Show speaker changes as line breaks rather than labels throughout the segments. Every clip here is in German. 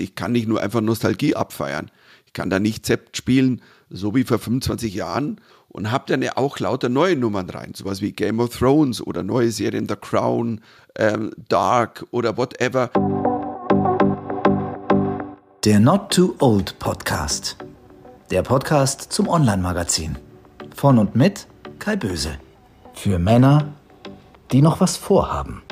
ich kann nicht nur einfach Nostalgie abfeiern. Ich kann da nicht Zept spielen, so wie vor 25 Jahren und habe dann ja auch lauter neue Nummern rein, sowas wie Game of Thrones oder neue Serien The Crown, ähm, Dark oder whatever.
Der Not Too Old Podcast. Der Podcast zum Online-Magazin. Von und mit Kai Böse. Für Männer, die noch was vorhaben.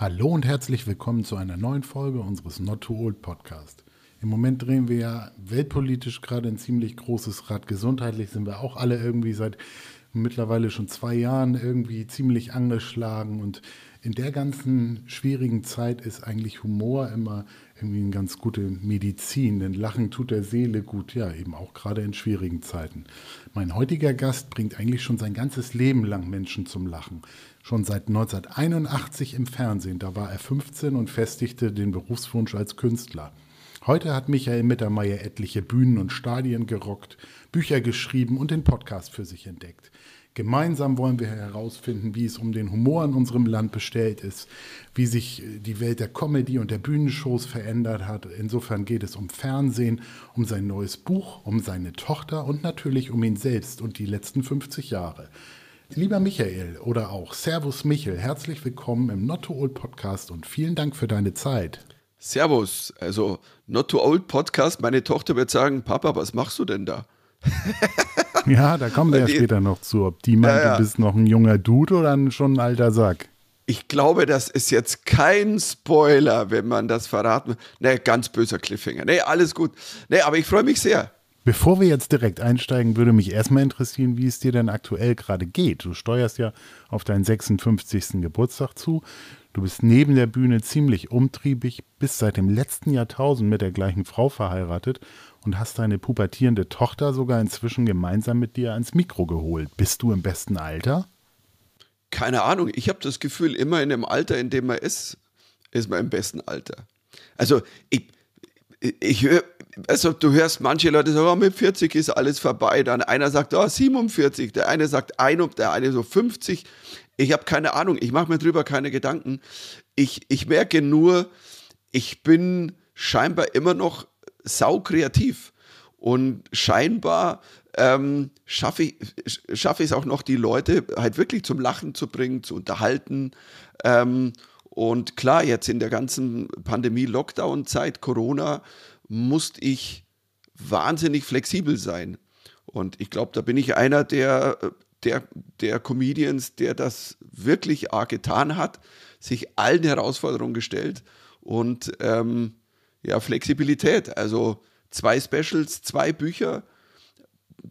Hallo und herzlich willkommen zu einer neuen Folge unseres Not Too Old Podcast. Im Moment drehen wir ja weltpolitisch gerade ein ziemlich großes Rad. Gesundheitlich sind wir auch alle irgendwie seit mittlerweile schon zwei Jahren irgendwie ziemlich angeschlagen. Und in der ganzen schwierigen Zeit ist eigentlich Humor immer irgendwie eine ganz gute Medizin. Denn Lachen tut der Seele gut, ja, eben auch gerade in schwierigen Zeiten. Mein heutiger Gast bringt eigentlich schon sein ganzes Leben lang Menschen zum Lachen. Schon seit 1981 im Fernsehen, da war er 15 und festigte den Berufswunsch als Künstler. Heute hat Michael Mittermeier etliche Bühnen und Stadien gerockt, Bücher geschrieben und den Podcast für sich entdeckt. Gemeinsam wollen wir herausfinden, wie es um den Humor in unserem Land bestellt ist, wie sich die Welt der Comedy und der Bühnenshows verändert hat. Insofern geht es um Fernsehen, um sein neues Buch, um seine Tochter und natürlich um ihn selbst und die letzten 50 Jahre. Lieber Michael oder auch Servus Michel, herzlich willkommen im Not Too Old Podcast und vielen Dank für deine Zeit.
Servus, also Not Too Old Podcast. Meine Tochter wird sagen, Papa, was machst du denn da?
ja, da kommen wir ja später noch zu. Ob die meint, ja, ja. du bist noch ein junger Dude oder schon ein alter Sack.
Ich glaube, das ist jetzt kein Spoiler, wenn man das verraten. Ne, ganz böser Cliffhanger. Ne, alles gut. Ne, aber ich freue mich sehr.
Bevor wir jetzt direkt einsteigen, würde mich erstmal interessieren, wie es dir denn aktuell gerade geht. Du steuerst ja auf deinen 56. Geburtstag zu. Du bist neben der Bühne ziemlich umtriebig, bist seit dem letzten Jahrtausend mit der gleichen Frau verheiratet und hast deine pubertierende Tochter sogar inzwischen gemeinsam mit dir ans Mikro geholt. Bist du im besten Alter?
Keine Ahnung. Ich habe das Gefühl, immer in dem Alter, in dem man ist, ist man im besten Alter. Also ich, ich höre, also du hörst manche Leute sagen, oh, mit 40 ist alles vorbei. Dann einer sagt, oh, 47, der eine sagt ein und der eine so 50. Ich habe keine Ahnung, ich mache mir drüber keine Gedanken. Ich, ich merke nur, ich bin scheinbar immer noch saukreativ. Und scheinbar ähm, schaffe ich es schaff auch noch, die Leute halt wirklich zum Lachen zu bringen, zu unterhalten. Ähm, und klar, jetzt in der ganzen Pandemie-Lockdown-Zeit, Corona, musste ich wahnsinnig flexibel sein. Und ich glaube, da bin ich einer der der, der Comedians, der das wirklich arg getan hat, sich allen Herausforderungen gestellt und ähm, ja, Flexibilität. Also zwei Specials, zwei Bücher,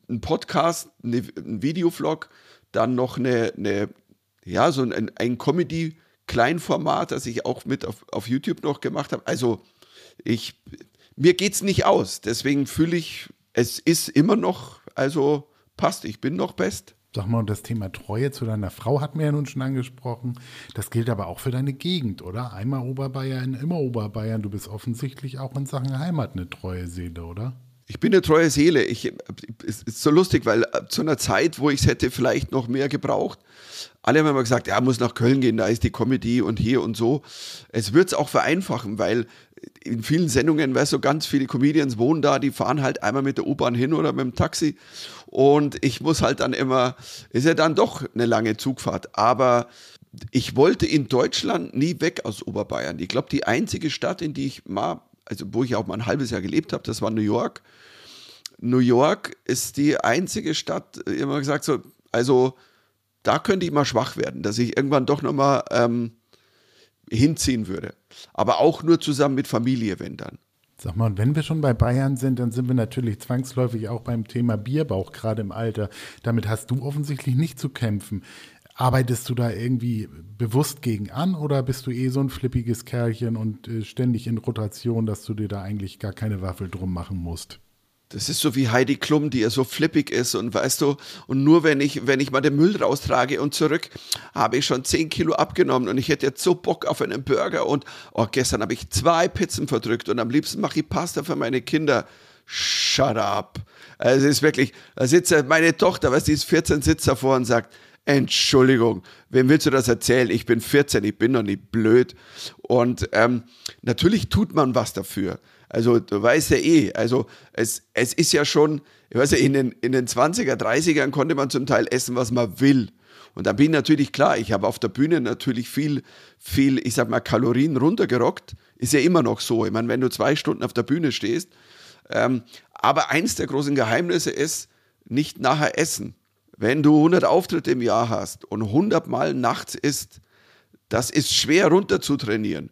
ein Podcast, eine, ein Videovlog, dann noch eine, eine ja, so ein, ein Comedy-Kleinformat, das ich auch mit auf, auf YouTube noch gemacht habe. Also ich, mir es nicht aus. Deswegen fühle ich, es ist immer noch, also passt, ich bin noch best.
Sag mal, das Thema Treue zu deiner Frau hat mir ja nun schon angesprochen. Das gilt aber auch für deine Gegend, oder? Einmal Oberbayern, immer Oberbayern. Du bist offensichtlich auch in Sachen Heimat eine treue Seele, oder?
Ich bin eine treue Seele. Ich, es ist so lustig, weil zu einer Zeit, wo ich es hätte vielleicht noch mehr gebraucht, alle haben immer gesagt, ja, muss nach Köln gehen, da ist die Comedy und hier und so. Es wird es auch vereinfachen, weil in vielen Sendungen, weißt du, ganz viele Comedians wohnen da, die fahren halt einmal mit der U-Bahn hin oder mit dem Taxi. Und ich muss halt dann immer, ist ja dann doch eine lange Zugfahrt. Aber ich wollte in Deutschland nie weg aus Oberbayern. Ich glaube, die einzige Stadt, in die ich mal, also wo ich auch mal ein halbes Jahr gelebt habe, das war New York. New York ist die einzige Stadt, immer gesagt, so, also da könnte ich mal schwach werden, dass ich irgendwann doch nochmal ähm, hinziehen würde. Aber auch nur zusammen mit Familie, wenn dann.
Sag mal, wenn wir schon bei Bayern sind, dann sind wir natürlich zwangsläufig auch beim Thema Bierbauch, gerade im Alter. Damit hast du offensichtlich nicht zu kämpfen. Arbeitest du da irgendwie bewusst gegen an oder bist du eh so ein flippiges Kerlchen und äh, ständig in Rotation, dass du dir da eigentlich gar keine Waffel drum machen musst?
Das ist so wie Heidi Klum, die ja so flippig ist und weißt du, und nur wenn ich, wenn ich mal den Müll raustrage und zurück, habe ich schon 10 Kilo abgenommen und ich hätte jetzt so Bock auf einen Burger und oh, gestern habe ich zwei Pizzen verdrückt und am liebsten mache ich Pasta für meine Kinder. Shut up. Also es ist wirklich, da sitzt meine Tochter, weißt du, die ist 14, sitzt davor und sagt, Entschuldigung, wem willst du das erzählen? Ich bin 14, ich bin doch nicht blöd. Und ähm, natürlich tut man was dafür. Also du weißt ja eh, also es, es ist ja schon, ich weiß ja, in den, in den 20er, 30ern konnte man zum Teil essen, was man will. Und da bin ich natürlich klar, ich habe auf der Bühne natürlich viel, viel, ich sag mal, Kalorien runtergerockt. Ist ja immer noch so. Ich meine, wenn du zwei Stunden auf der Bühne stehst. Ähm, aber eins der großen Geheimnisse ist, nicht nachher essen. Wenn du 100 Auftritte im Jahr hast und 100 Mal nachts isst, das ist schwer runter zu trainieren.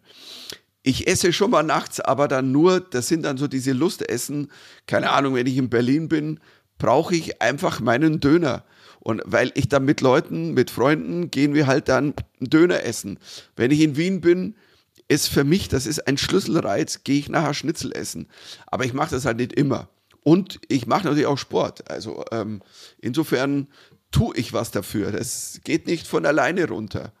Ich esse schon mal nachts, aber dann nur, das sind dann so diese Lustessen. Keine Ahnung, wenn ich in Berlin bin, brauche ich einfach meinen Döner. Und weil ich dann mit Leuten, mit Freunden, gehen wir halt dann Döner essen. Wenn ich in Wien bin, ist für mich, das ist ein Schlüsselreiz, gehe ich nachher Schnitzel essen. Aber ich mache das halt nicht immer. Und ich mache natürlich auch Sport. Also ähm, insofern tue ich was dafür. Das geht nicht von alleine runter.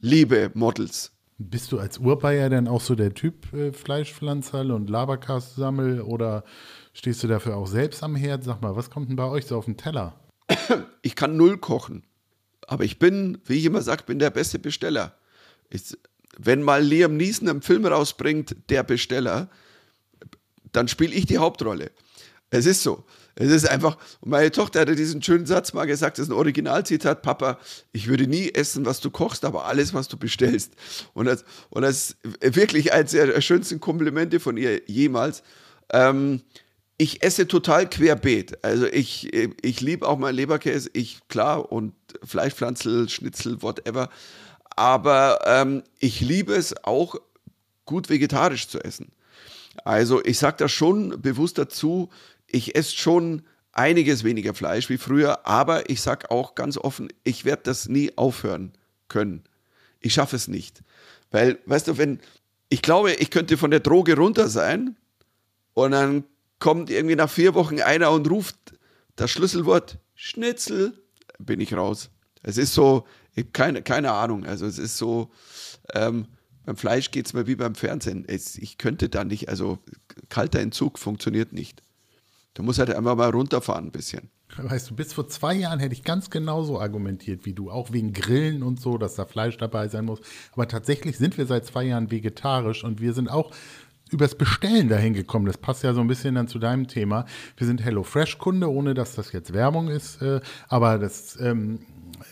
Liebe Models.
Bist du als Urbayer denn auch so der Typ äh, Fleischpflanzerl und Laberkastsammel oder stehst du dafür auch selbst am Herd? Sag mal, was kommt denn bei euch so auf den Teller?
Ich kann null kochen. Aber ich bin, wie ich immer sage, bin der beste Besteller. Ich, wenn mal Liam Neeson einen Film rausbringt, der Besteller, dann spiele ich die Hauptrolle. Es ist so. Es ist einfach, meine Tochter hatte diesen schönen Satz mal gesagt, das ist ein Originalzitat, Papa, ich würde nie essen, was du kochst, aber alles, was du bestellst. Und das, und das ist wirklich eines der schönsten Komplimente von ihr jemals. Ähm, ich esse total querbeet. Also ich, ich liebe auch mal Leberkäse, ich, klar, und Fleischpflanzel, Schnitzel, whatever. Aber ähm, ich liebe es auch, gut vegetarisch zu essen. Also ich sage das schon bewusst dazu, ich esse schon einiges weniger Fleisch wie früher, aber ich sage auch ganz offen, ich werde das nie aufhören können. Ich schaffe es nicht. Weil, weißt du, wenn, ich glaube, ich könnte von der Droge runter sein und dann kommt irgendwie nach vier Wochen einer und ruft das Schlüsselwort Schnitzel, bin ich raus. Es ist so, keine, keine Ahnung. Also es ist so, ähm, beim Fleisch geht es mir wie beim Fernsehen. Es, ich könnte da nicht, also kalter Entzug funktioniert nicht. Du musst halt einfach mal runterfahren ein bisschen.
Weißt du, bis vor zwei Jahren hätte ich ganz genauso argumentiert wie du, auch wegen Grillen und so, dass da Fleisch dabei sein muss. Aber tatsächlich sind wir seit zwei Jahren vegetarisch und wir sind auch übers Bestellen dahin gekommen. Das passt ja so ein bisschen dann zu deinem Thema. Wir sind HelloFresh-Kunde, ohne dass das jetzt Werbung ist, äh, aber das, ähm,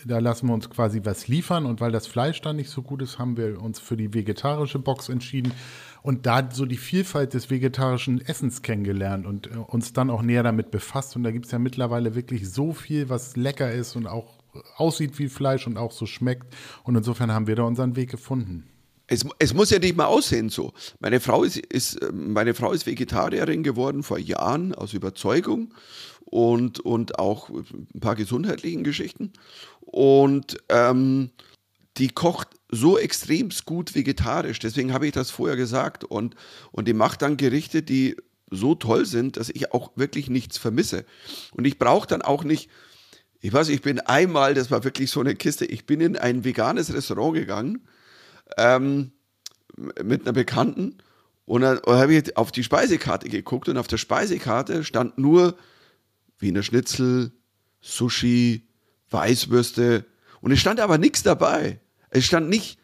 da lassen wir uns quasi was liefern und weil das Fleisch dann nicht so gut ist, haben wir uns für die vegetarische Box entschieden und da so die Vielfalt des vegetarischen Essens kennengelernt und äh, uns dann auch näher damit befasst. Und da gibt es ja mittlerweile wirklich so viel, was lecker ist und auch aussieht wie Fleisch und auch so schmeckt. Und insofern haben wir da unseren Weg gefunden.
Es, es, muss ja nicht mal aussehen so. Meine Frau ist, ist, meine Frau ist Vegetarierin geworden vor Jahren aus Überzeugung und, und auch ein paar gesundheitlichen Geschichten. Und ähm, die kocht so extremst gut vegetarisch. Deswegen habe ich das vorher gesagt. Und, und die macht dann Gerichte, die so toll sind, dass ich auch wirklich nichts vermisse. Und ich brauche dann auch nicht, ich weiß, ich bin einmal, das war wirklich so eine Kiste, ich bin in ein veganes Restaurant gegangen ähm, mit einer Bekannten und dann habe ich auf die Speisekarte geguckt und auf der Speisekarte stand nur Wiener Schnitzel, Sushi, Weißwürste und es stand aber nichts dabei. Es stand nicht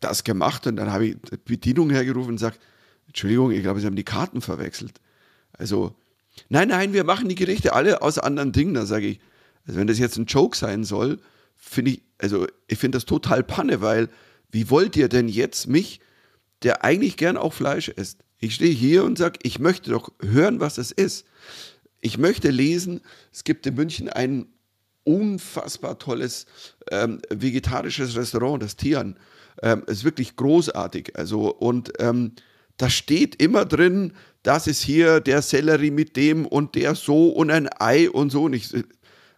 das gemacht und dann habe ich die Bedienung hergerufen und gesagt, Entschuldigung, ich glaube, Sie haben die Karten verwechselt. Also, nein, nein, wir machen die Gerichte alle aus anderen Dingen. Da sage ich, also wenn das jetzt ein Joke sein soll, finde ich, also ich finde das total Panne, weil wie wollt ihr denn jetzt mich, der eigentlich gern auch Fleisch isst? Ich stehe hier und sage, ich möchte doch hören, was es ist. Ich möchte lesen, es gibt in München einen unfassbar tolles ähm, vegetarisches Restaurant, das Tian. Ähm, ist wirklich großartig. Also, und ähm, da steht immer drin, das ist hier der Sellerie mit dem und der so und ein Ei und so. Nicht, äh,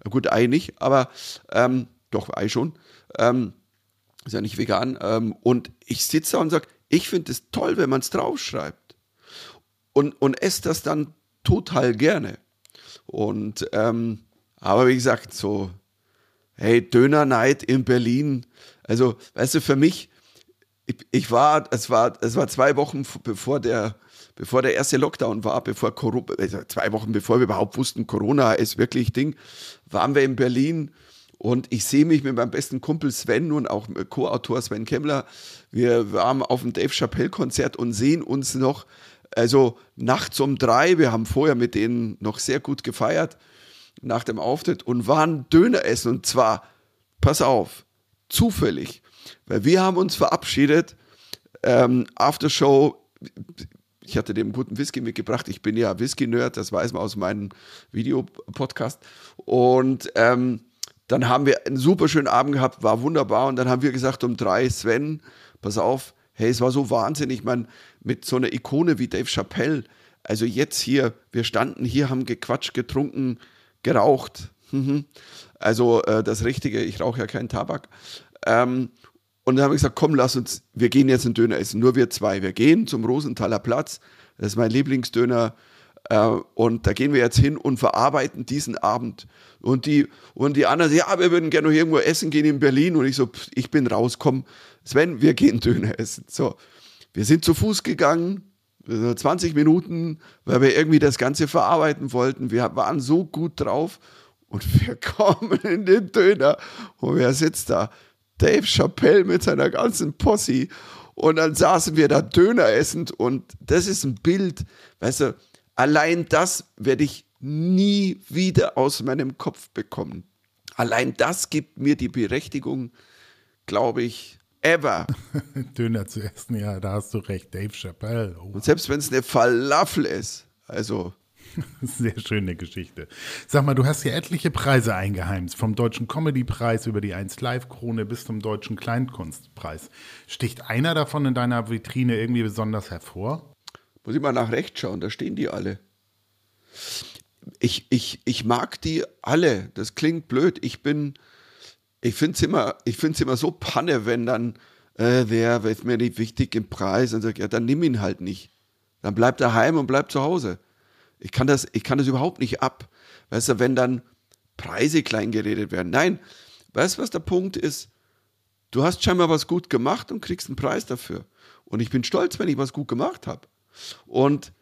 gut, Ei nicht, aber ähm, doch, Ei schon. Ähm, ist ja nicht vegan. Ähm, und ich sitze da und sage, ich finde es toll, wenn man es draufschreibt. Und, und esse das dann total gerne. Und ähm, aber wie gesagt, so, hey, Dönerneid in Berlin. Also, weißt du, für mich, ich, ich war, es war, es war zwei Wochen bevor der, bevor der erste Lockdown war, bevor Corona, also zwei Wochen bevor wir überhaupt wussten, Corona ist wirklich Ding, waren wir in Berlin Und ich sehe mich mit meinem besten Kumpel Sven und auch Co-Autor Sven Kemmler. Wir waren auf dem Dave Chappelle-Konzert und sehen uns noch, also nachts um drei. Wir haben vorher mit denen noch sehr gut gefeiert nach dem Auftritt und waren Döner essen. Und zwar, pass auf, zufällig. Weil wir haben uns verabschiedet, ähm, After Show ich hatte dem guten Whisky mitgebracht. Ich bin ja Whisky-Nerd, das weiß man aus meinem Videopodcast. Und ähm, dann haben wir einen super schönen Abend gehabt, war wunderbar. Und dann haben wir gesagt um drei, Sven, pass auf, hey, es war so wahnsinnig, man, mit so einer Ikone wie Dave Chappelle. Also jetzt hier, wir standen hier, haben gequatscht, getrunken, geraucht. Mhm. Also äh, das Richtige, ich rauche ja keinen Tabak. Ähm, und dann habe ich gesagt, komm, lass uns, wir gehen jetzt einen Döner essen, nur wir zwei. Wir gehen zum Rosenthaler Platz, das ist mein Lieblingsdöner. Äh, und da gehen wir jetzt hin und verarbeiten diesen Abend. Und die, und die anderen, ja, wir würden gerne noch irgendwo essen gehen in Berlin. Und ich so, ich bin raus, komm, Sven, wir gehen Döner essen. So, wir sind zu Fuß gegangen, 20 Minuten, weil wir irgendwie das Ganze verarbeiten wollten. Wir waren so gut drauf. Und wir kommen in den Döner. Und wer sitzt da? Dave Chappelle mit seiner ganzen Posse. Und dann saßen wir da Döner essend und das ist ein Bild, weißt du, allein das werde ich nie wieder aus meinem Kopf bekommen. Allein das gibt mir die Berechtigung, glaube ich, ever.
Döner zu essen, ja, da hast du recht, Dave Chappelle.
Oh. Und selbst wenn es eine Falafel ist, also
Sehr schöne Geschichte. Sag mal, du hast ja etliche Preise eingeheimst, vom Deutschen Comedy-Preis über die 1 Live-Krone bis zum Deutschen Kleinkunstpreis. Sticht einer davon in deiner Vitrine irgendwie besonders hervor?
Muss ich mal nach rechts schauen, da stehen die alle. Ich, ich, ich mag die alle. Das klingt blöd. Ich bin, ich finde es immer, immer so panne, wenn dann, äh, wer ist mir nicht wichtig im Preis und sagt, ja, dann nimm ihn halt nicht. Dann bleib daheim und bleib zu Hause. Ich kann das, ich kann das überhaupt nicht ab. Weißt du, wenn dann Preise klein geredet werden. Nein, weißt du, was der Punkt ist? Du hast scheinbar was gut gemacht und kriegst einen Preis dafür. Und ich bin stolz, wenn ich was gut gemacht habe. Und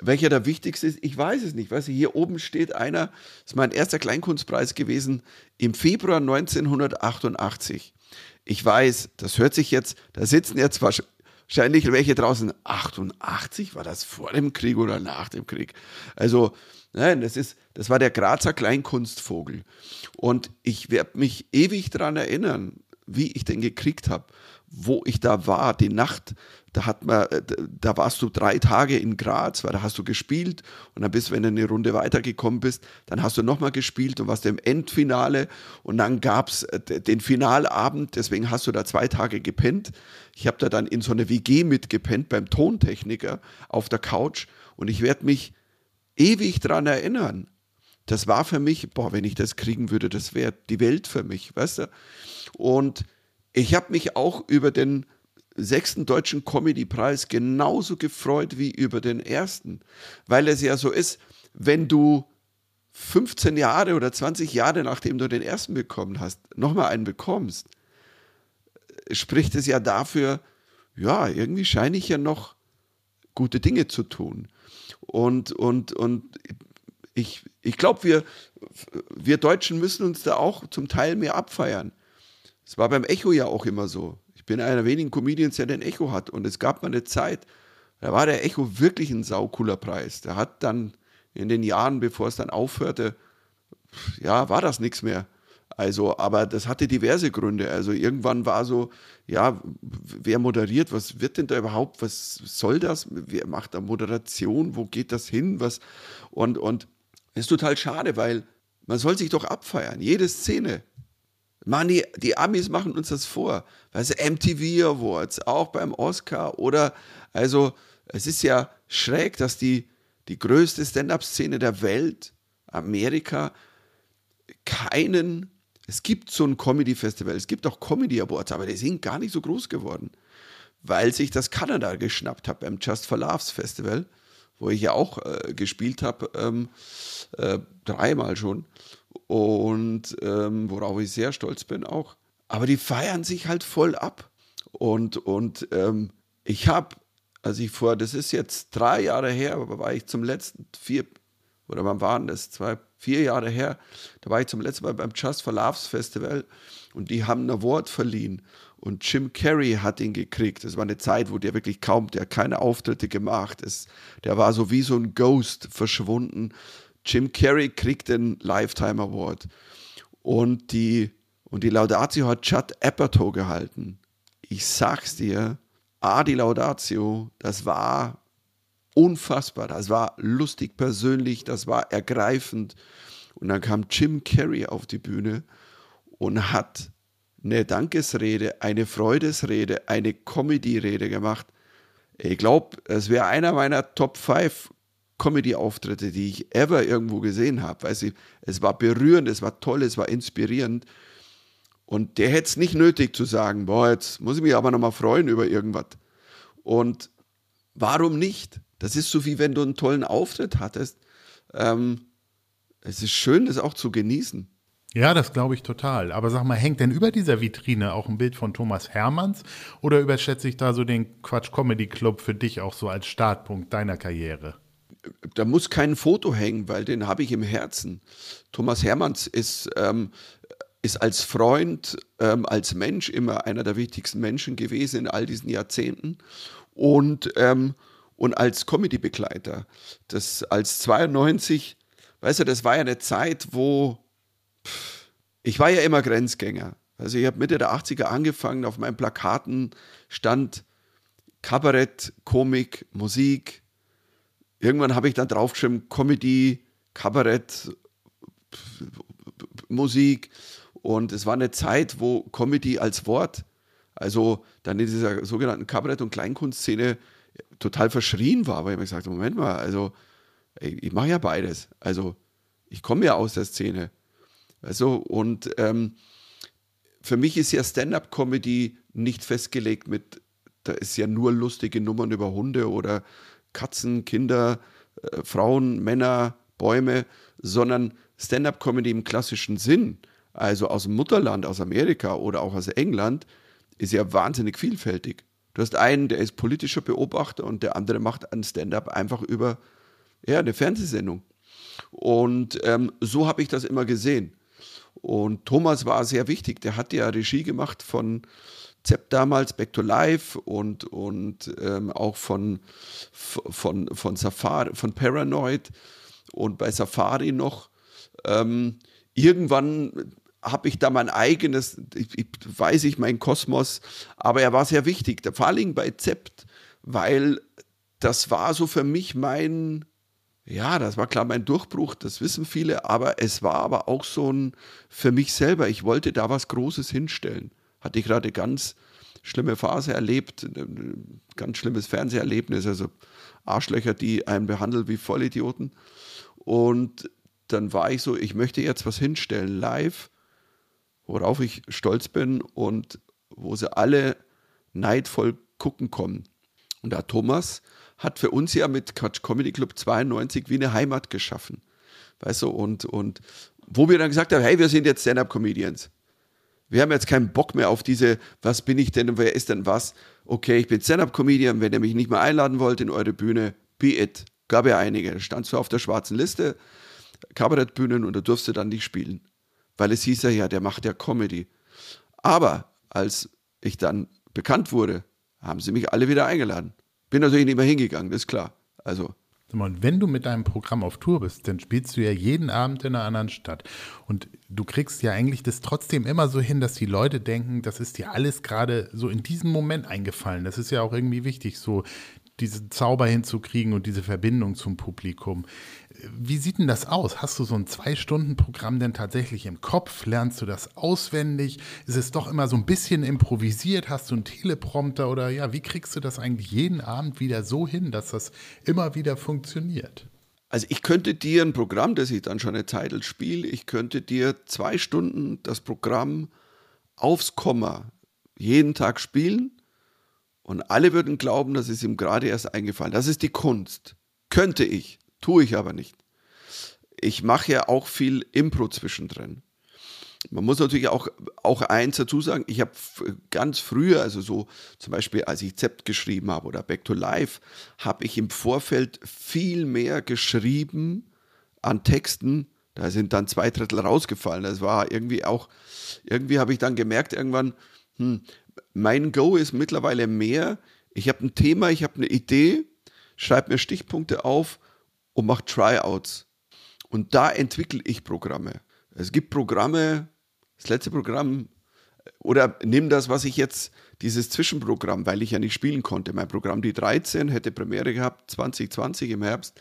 welcher der wichtigste ist, ich weiß es nicht. Weißt du, hier oben steht einer, das ist mein erster Kleinkunstpreis gewesen im Februar 1988. Ich weiß, das hört sich jetzt, da sitzen jetzt wahrscheinlich welche draußen. 88 war das vor dem Krieg oder nach dem Krieg? Also, nein, das ist, das war der Grazer Kleinkunstvogel. Und ich werde mich ewig daran erinnern, wie ich den gekriegt habe, wo ich da war, die Nacht, da hat man, äh, da warst du drei Tage in Graz, weil da hast du gespielt und dann bist, wenn du eine Runde weitergekommen bist, dann hast du nochmal gespielt und warst im Endfinale und dann gab es äh, den Finalabend, deswegen hast du da zwei Tage gepennt. Ich habe da dann in so einer WG mitgepennt beim Tontechniker auf der Couch und ich werde mich ewig dran erinnern. Das war für mich, boah, wenn ich das kriegen würde, das wäre die Welt für mich, weißt du? Und ich habe mich auch über den sechsten deutschen Comedy-Preis genauso gefreut wie über den ersten, weil es ja so ist, wenn du 15 Jahre oder 20 Jahre nachdem du den ersten bekommen hast, nochmal einen bekommst, spricht es ja dafür, ja, irgendwie scheine ich ja noch gute Dinge zu tun. Und, und, und ich, ich glaube, wir, wir Deutschen müssen uns da auch zum Teil mehr abfeiern. Es war beim Echo ja auch immer so. Ich bin einer wenigen Comedians, der den Echo hat. Und es gab mal eine Zeit, da war der Echo wirklich ein saucooler Preis. Der hat dann in den Jahren, bevor es dann aufhörte, ja, war das nichts mehr. Also, aber das hatte diverse Gründe. Also irgendwann war so, ja, wer moderiert, was wird denn da überhaupt, was soll das? Wer macht da Moderation? Wo geht das hin? Was? Und, und ist total schade, weil man soll sich doch abfeiern. Jede Szene. Mann, die, die Amis machen uns das vor. Weißt du, MTV Awards, auch beim Oscar oder, also, es ist ja schräg, dass die, die größte Stand-up-Szene der Welt, Amerika, keinen, es gibt so ein Comedy-Festival, es gibt auch Comedy Awards, aber die sind gar nicht so groß geworden, weil sich das Kanada geschnappt hat beim Just for Laughs Festival, wo ich ja auch äh, gespielt habe, ähm, äh, dreimal schon und ähm, worauf ich sehr stolz bin auch. Aber die feiern sich halt voll ab. Und, und ähm, ich habe, als ich vor, das ist jetzt drei Jahre her, aber war ich zum letzten vier, oder wann waren das? Zwei, vier Jahre her. Da war ich zum letzten Mal beim Just for Laughs Festival und die haben ein Award verliehen. Und Jim Carrey hat ihn gekriegt. Das war eine Zeit, wo der wirklich kaum, der keine Auftritte gemacht ist. Der war so wie so ein Ghost verschwunden. Jim Carrey kriegt den Lifetime Award. Und die, und die Laudatio hat Chad Apatow gehalten. Ich sag's dir, A, die Laudatio, das war unfassbar. Das war lustig persönlich, das war ergreifend. Und dann kam Jim Carrey auf die Bühne und hat eine Dankesrede, eine Freudesrede, eine Comedy-Rede gemacht. Ich glaube, es wäre einer meiner Top 5 Comedy-Auftritte, die ich ever irgendwo gesehen habe. es war berührend, es war toll, es war inspirierend. Und der hätte es nicht nötig zu sagen, boah, jetzt muss ich mich aber nochmal freuen über irgendwas. Und warum nicht? Das ist so wie wenn du einen tollen Auftritt hattest. Ähm, es ist schön, das auch zu genießen.
Ja, das glaube ich total. Aber sag mal, hängt denn über dieser Vitrine auch ein Bild von Thomas Hermanns oder überschätze ich da so den Quatsch Comedy Club für dich auch so als Startpunkt deiner Karriere?
Da muss kein Foto hängen, weil den habe ich im Herzen. Thomas Hermanns ist, ähm, ist als Freund, ähm, als Mensch immer einer der wichtigsten Menschen gewesen in all diesen Jahrzehnten und, ähm, und als Comedy-Begleiter. Das als 92, weißt du, das war ja eine Zeit, wo ich war ja immer Grenzgänger. Also ich habe Mitte der 80er angefangen, auf meinen Plakaten stand Kabarett, Komik, Musik. Irgendwann habe ich dann draufgeschrieben Comedy, Kabarett, Musik. Und es war eine Zeit, wo Comedy als Wort, also dann in dieser sogenannten Kabarett- und Kleinkunstszene total verschrien war, weil ich mir gesagt habe, Moment mal, also ich mache ja beides. Also ich komme ja aus der Szene. Also, und ähm, für mich ist ja Stand-up-Comedy nicht festgelegt mit, da ist ja nur lustige Nummern über Hunde oder Katzen, Kinder, äh, Frauen, Männer, Bäume, sondern Stand-up-Comedy im klassischen Sinn, also aus dem Mutterland, aus Amerika oder auch aus England, ist ja wahnsinnig vielfältig. Du hast einen, der ist politischer Beobachter und der andere macht ein Stand-up einfach über ja, eine Fernsehsendung. Und ähm, so habe ich das immer gesehen. Und Thomas war sehr wichtig. Der hat ja Regie gemacht von Zepp damals, Back to Life und, und ähm, auch von, von, von Safari, von Paranoid und bei Safari noch. Ähm, irgendwann habe ich da mein eigenes, ich, ich, weiß ich, mein Kosmos, aber er war sehr wichtig, vor allem bei Zept, weil das war so für mich mein, ja, das war klar mein Durchbruch, das wissen viele, aber es war aber auch so ein, für mich selber, ich wollte da was Großes hinstellen. Hatte ich gerade ganz schlimme Phase erlebt, ganz schlimmes Fernseherlebnis, also Arschlöcher, die einen behandeln wie Vollidioten. Und dann war ich so, ich möchte jetzt was hinstellen, live, worauf ich stolz bin und wo sie alle neidvoll gucken kommen. Und da Thomas hat für uns ja mit Quatsch Comedy Club 92 wie eine Heimat geschaffen. Weißt du, und, und wo wir dann gesagt haben, hey, wir sind jetzt Stand-Up-Comedians. Wir haben jetzt keinen Bock mehr auf diese, was bin ich denn und wer ist denn was? Okay, ich bin Stand-Up-Comedian, wenn ihr mich nicht mehr einladen wollt in eure Bühne, be it. Gab ja einige. Standst du auf der schwarzen Liste, Kabarettbühnen und da durfst du dann nicht spielen. Weil es hieß ja, ja, der macht ja Comedy. Aber als ich dann bekannt wurde, haben sie mich alle wieder eingeladen. Bin natürlich nicht mehr hingegangen, das ist klar. Also.
Und wenn du mit deinem Programm auf Tour bist, dann spielst du ja jeden Abend in einer anderen Stadt. Und du kriegst ja eigentlich das trotzdem immer so hin, dass die Leute denken, das ist dir alles gerade so in diesem Moment eingefallen. Das ist ja auch irgendwie wichtig, so diesen Zauber hinzukriegen und diese Verbindung zum Publikum. Wie sieht denn das aus? Hast du so ein Zwei-Stunden-Programm denn tatsächlich im Kopf? Lernst du das auswendig? Ist es doch immer so ein bisschen improvisiert? Hast du einen Teleprompter oder ja, wie kriegst du das eigentlich jeden Abend wieder so hin, dass das immer wieder funktioniert?
Also ich könnte dir ein Programm, das ich dann schon eine Zeit spiele, ich könnte dir zwei Stunden das Programm aufs Komma jeden Tag spielen und alle würden glauben, das ist ihm gerade erst eingefallen. Das ist die Kunst. Könnte ich. Tue ich aber nicht. Ich mache ja auch viel Impro zwischendrin. Man muss natürlich auch, auch eins dazu sagen, ich habe ganz früher, also so zum Beispiel als ich Zept geschrieben habe oder Back to Life, habe ich im Vorfeld viel mehr geschrieben an Texten, Da sind dann zwei Drittel rausgefallen. Das war irgendwie auch, irgendwie habe ich dann gemerkt, irgendwann, hm, mein Go ist mittlerweile mehr, ich habe ein Thema, ich habe eine Idee, schreibe mir Stichpunkte auf und mache Tryouts. Und da entwickle ich Programme. Es gibt Programme, das letzte Programm, oder nimm das, was ich jetzt, dieses Zwischenprogramm, weil ich ja nicht spielen konnte. Mein Programm, die 13, hätte Premiere gehabt, 2020 im Herbst,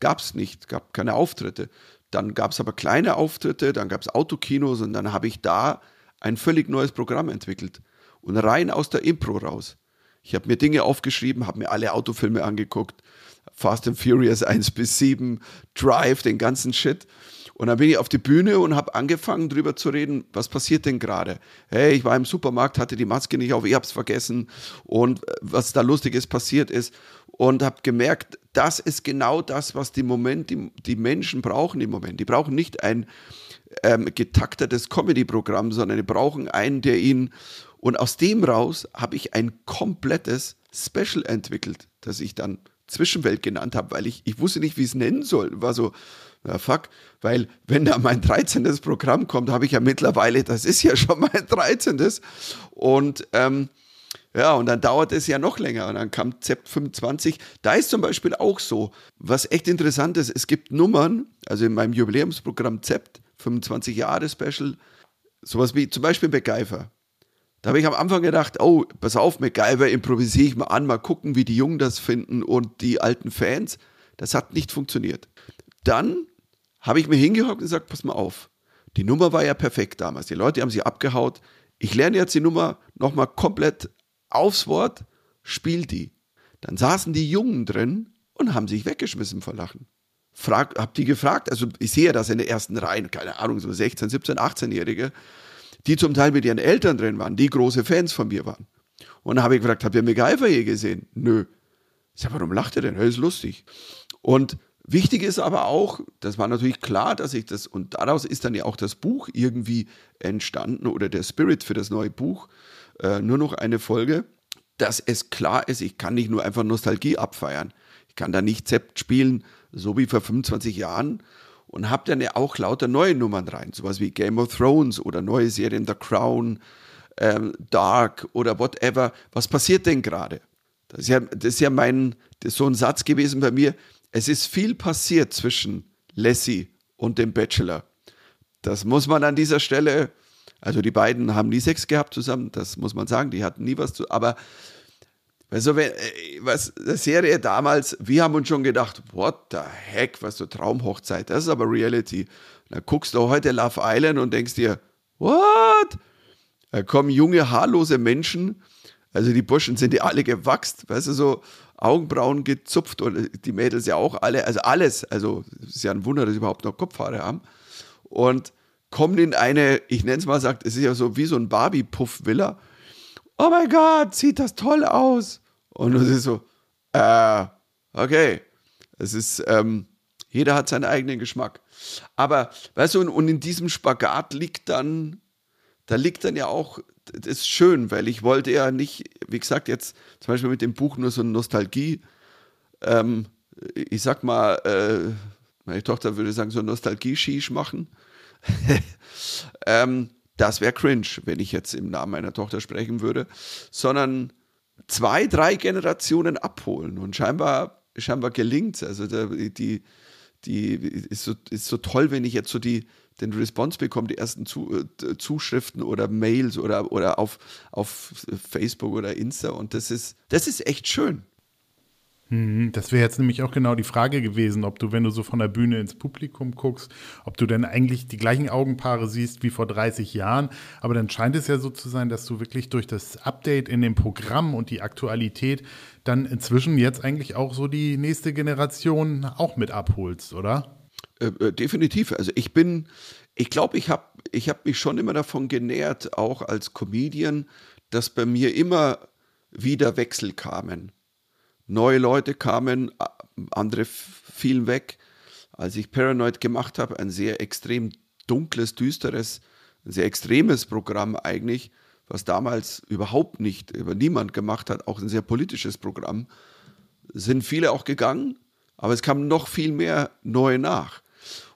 gab es nicht, gab keine Auftritte. Dann gab es aber kleine Auftritte, dann gab es Autokinos und dann habe ich da ein völlig neues Programm entwickelt. Und rein aus der Impro raus. Ich habe mir Dinge aufgeschrieben, habe mir alle Autofilme angeguckt, Fast and Furious 1 bis 7, Drive, den ganzen Shit. Und dann bin ich auf die Bühne und habe angefangen drüber zu reden, was passiert denn gerade? Hey, ich war im Supermarkt, hatte die Maske nicht auf, ich habe es vergessen und äh, was da lustiges passiert ist und habe gemerkt, das ist genau das, was die Moment die, die Menschen brauchen im Moment. Die brauchen nicht ein ähm, getaktetes Comedy-Programm, sondern die brauchen einen, der ihnen und aus dem raus habe ich ein komplettes Special entwickelt, das ich dann Zwischenwelt genannt habe, weil ich, ich wusste nicht, wie ich es nennen soll. War so, na fuck, weil wenn da mein 13. Programm kommt, habe ich ja mittlerweile, das ist ja schon mein 13. Und ähm, ja, und dann dauert es ja noch länger. Und dann kam ZEP 25. Da ist zum Beispiel auch so, was echt interessant ist, es gibt Nummern, also in meinem Jubiläumsprogramm ZEP 25 Jahre Special, sowas wie zum Beispiel MacGyver. Da habe ich am Anfang gedacht, oh, pass auf, MacGyver improvisiere ich mal an, mal gucken, wie die Jungen das finden und die alten Fans. Das hat nicht funktioniert. Dann habe ich mir hingehockt und gesagt, pass mal auf. Die Nummer war ja perfekt damals. Die Leute haben sie abgehaut. Ich lerne jetzt die Nummer nochmal komplett aufs Wort, spiel die. Dann saßen die Jungen drin und haben sich weggeschmissen vor Lachen. Frag, hab die gefragt, also ich sehe das in der ersten Reihe, keine Ahnung, so 16, 17, 18-Jährige, die zum Teil mit ihren Eltern drin waren, die große Fans von mir waren. Und dann habe ich gefragt, habt ihr MacGyver je gesehen? Nö. Ich sag, warum lacht ihr denn? Das ist lustig. Und Wichtig ist aber auch, das war natürlich klar, dass ich das, und daraus ist dann ja auch das Buch irgendwie entstanden oder der Spirit für das neue Buch, äh, nur noch eine Folge, dass es klar ist, ich kann nicht nur einfach Nostalgie abfeiern. Ich kann da nicht Zept spielen, so wie vor 25 Jahren und habe dann ja auch lauter neue Nummern rein, sowas wie Game of Thrones oder neue Serien The Crown, ähm, Dark oder whatever. Was passiert denn gerade? Das ist ja, das ist ja mein, ist so ein Satz gewesen bei mir, es ist viel passiert zwischen Lassie und dem Bachelor. Das muss man an dieser Stelle, also die beiden haben nie Sex gehabt zusammen, das muss man sagen, die hatten nie was zu, aber also wenn, äh, was der Serie damals, wir haben uns schon gedacht, what the heck, was so Traumhochzeit, das ist aber Reality. dann guckst du heute Love Island und denkst dir, what? Da kommen junge, haarlose Menschen, also die Burschen sind ja alle gewachst, weißt du, so Augenbrauen gezupft und die Mädels ja auch alle, also alles, also es ist ja ein Wunder, dass sie überhaupt noch Kopfhaare haben und kommen in eine, ich nenne es mal, sagt, es ist ja so wie so ein Barbie-Puff-Villa. Oh mein Gott, sieht das toll aus. Und es ist so, äh, okay, es ist, ähm, jeder hat seinen eigenen Geschmack. Aber, weißt du, und, und in diesem Spagat liegt dann, da liegt dann ja auch das ist schön, weil ich wollte ja nicht, wie gesagt, jetzt zum Beispiel mit dem Buch nur so eine Nostalgie, ähm, ich sag mal, äh, meine Tochter würde sagen, so Nostalgie-Shish machen. ähm, das wäre cringe, wenn ich jetzt im Namen meiner Tochter sprechen würde, sondern zwei, drei Generationen abholen und scheinbar, scheinbar gelingt es. Also die, die, die ist, so, ist so toll, wenn ich jetzt so die, den Response bekommen, die ersten Zu, äh, Zuschriften oder Mails oder, oder auf, auf Facebook oder Insta. Und das ist, das ist echt schön.
Mhm, das wäre jetzt nämlich auch genau die Frage gewesen, ob du, wenn du so von der Bühne ins Publikum guckst, ob du denn eigentlich die gleichen Augenpaare siehst wie vor 30 Jahren. Aber dann scheint es ja so zu sein, dass du wirklich durch das Update in dem Programm und die Aktualität dann inzwischen jetzt eigentlich auch so die nächste Generation auch mit abholst, oder?
Äh, äh, definitiv. Also ich bin, ich glaube, ich habe ich hab mich schon immer davon genährt, auch als Comedian, dass bei mir immer wieder Wechsel kamen. Neue Leute kamen, andere fielen weg. Als ich Paranoid gemacht habe, ein sehr extrem dunkles, düsteres, ein sehr extremes Programm eigentlich, was damals überhaupt nicht, über niemand gemacht hat, auch ein sehr politisches Programm, sind viele auch gegangen, aber es kamen noch viel mehr neue nach.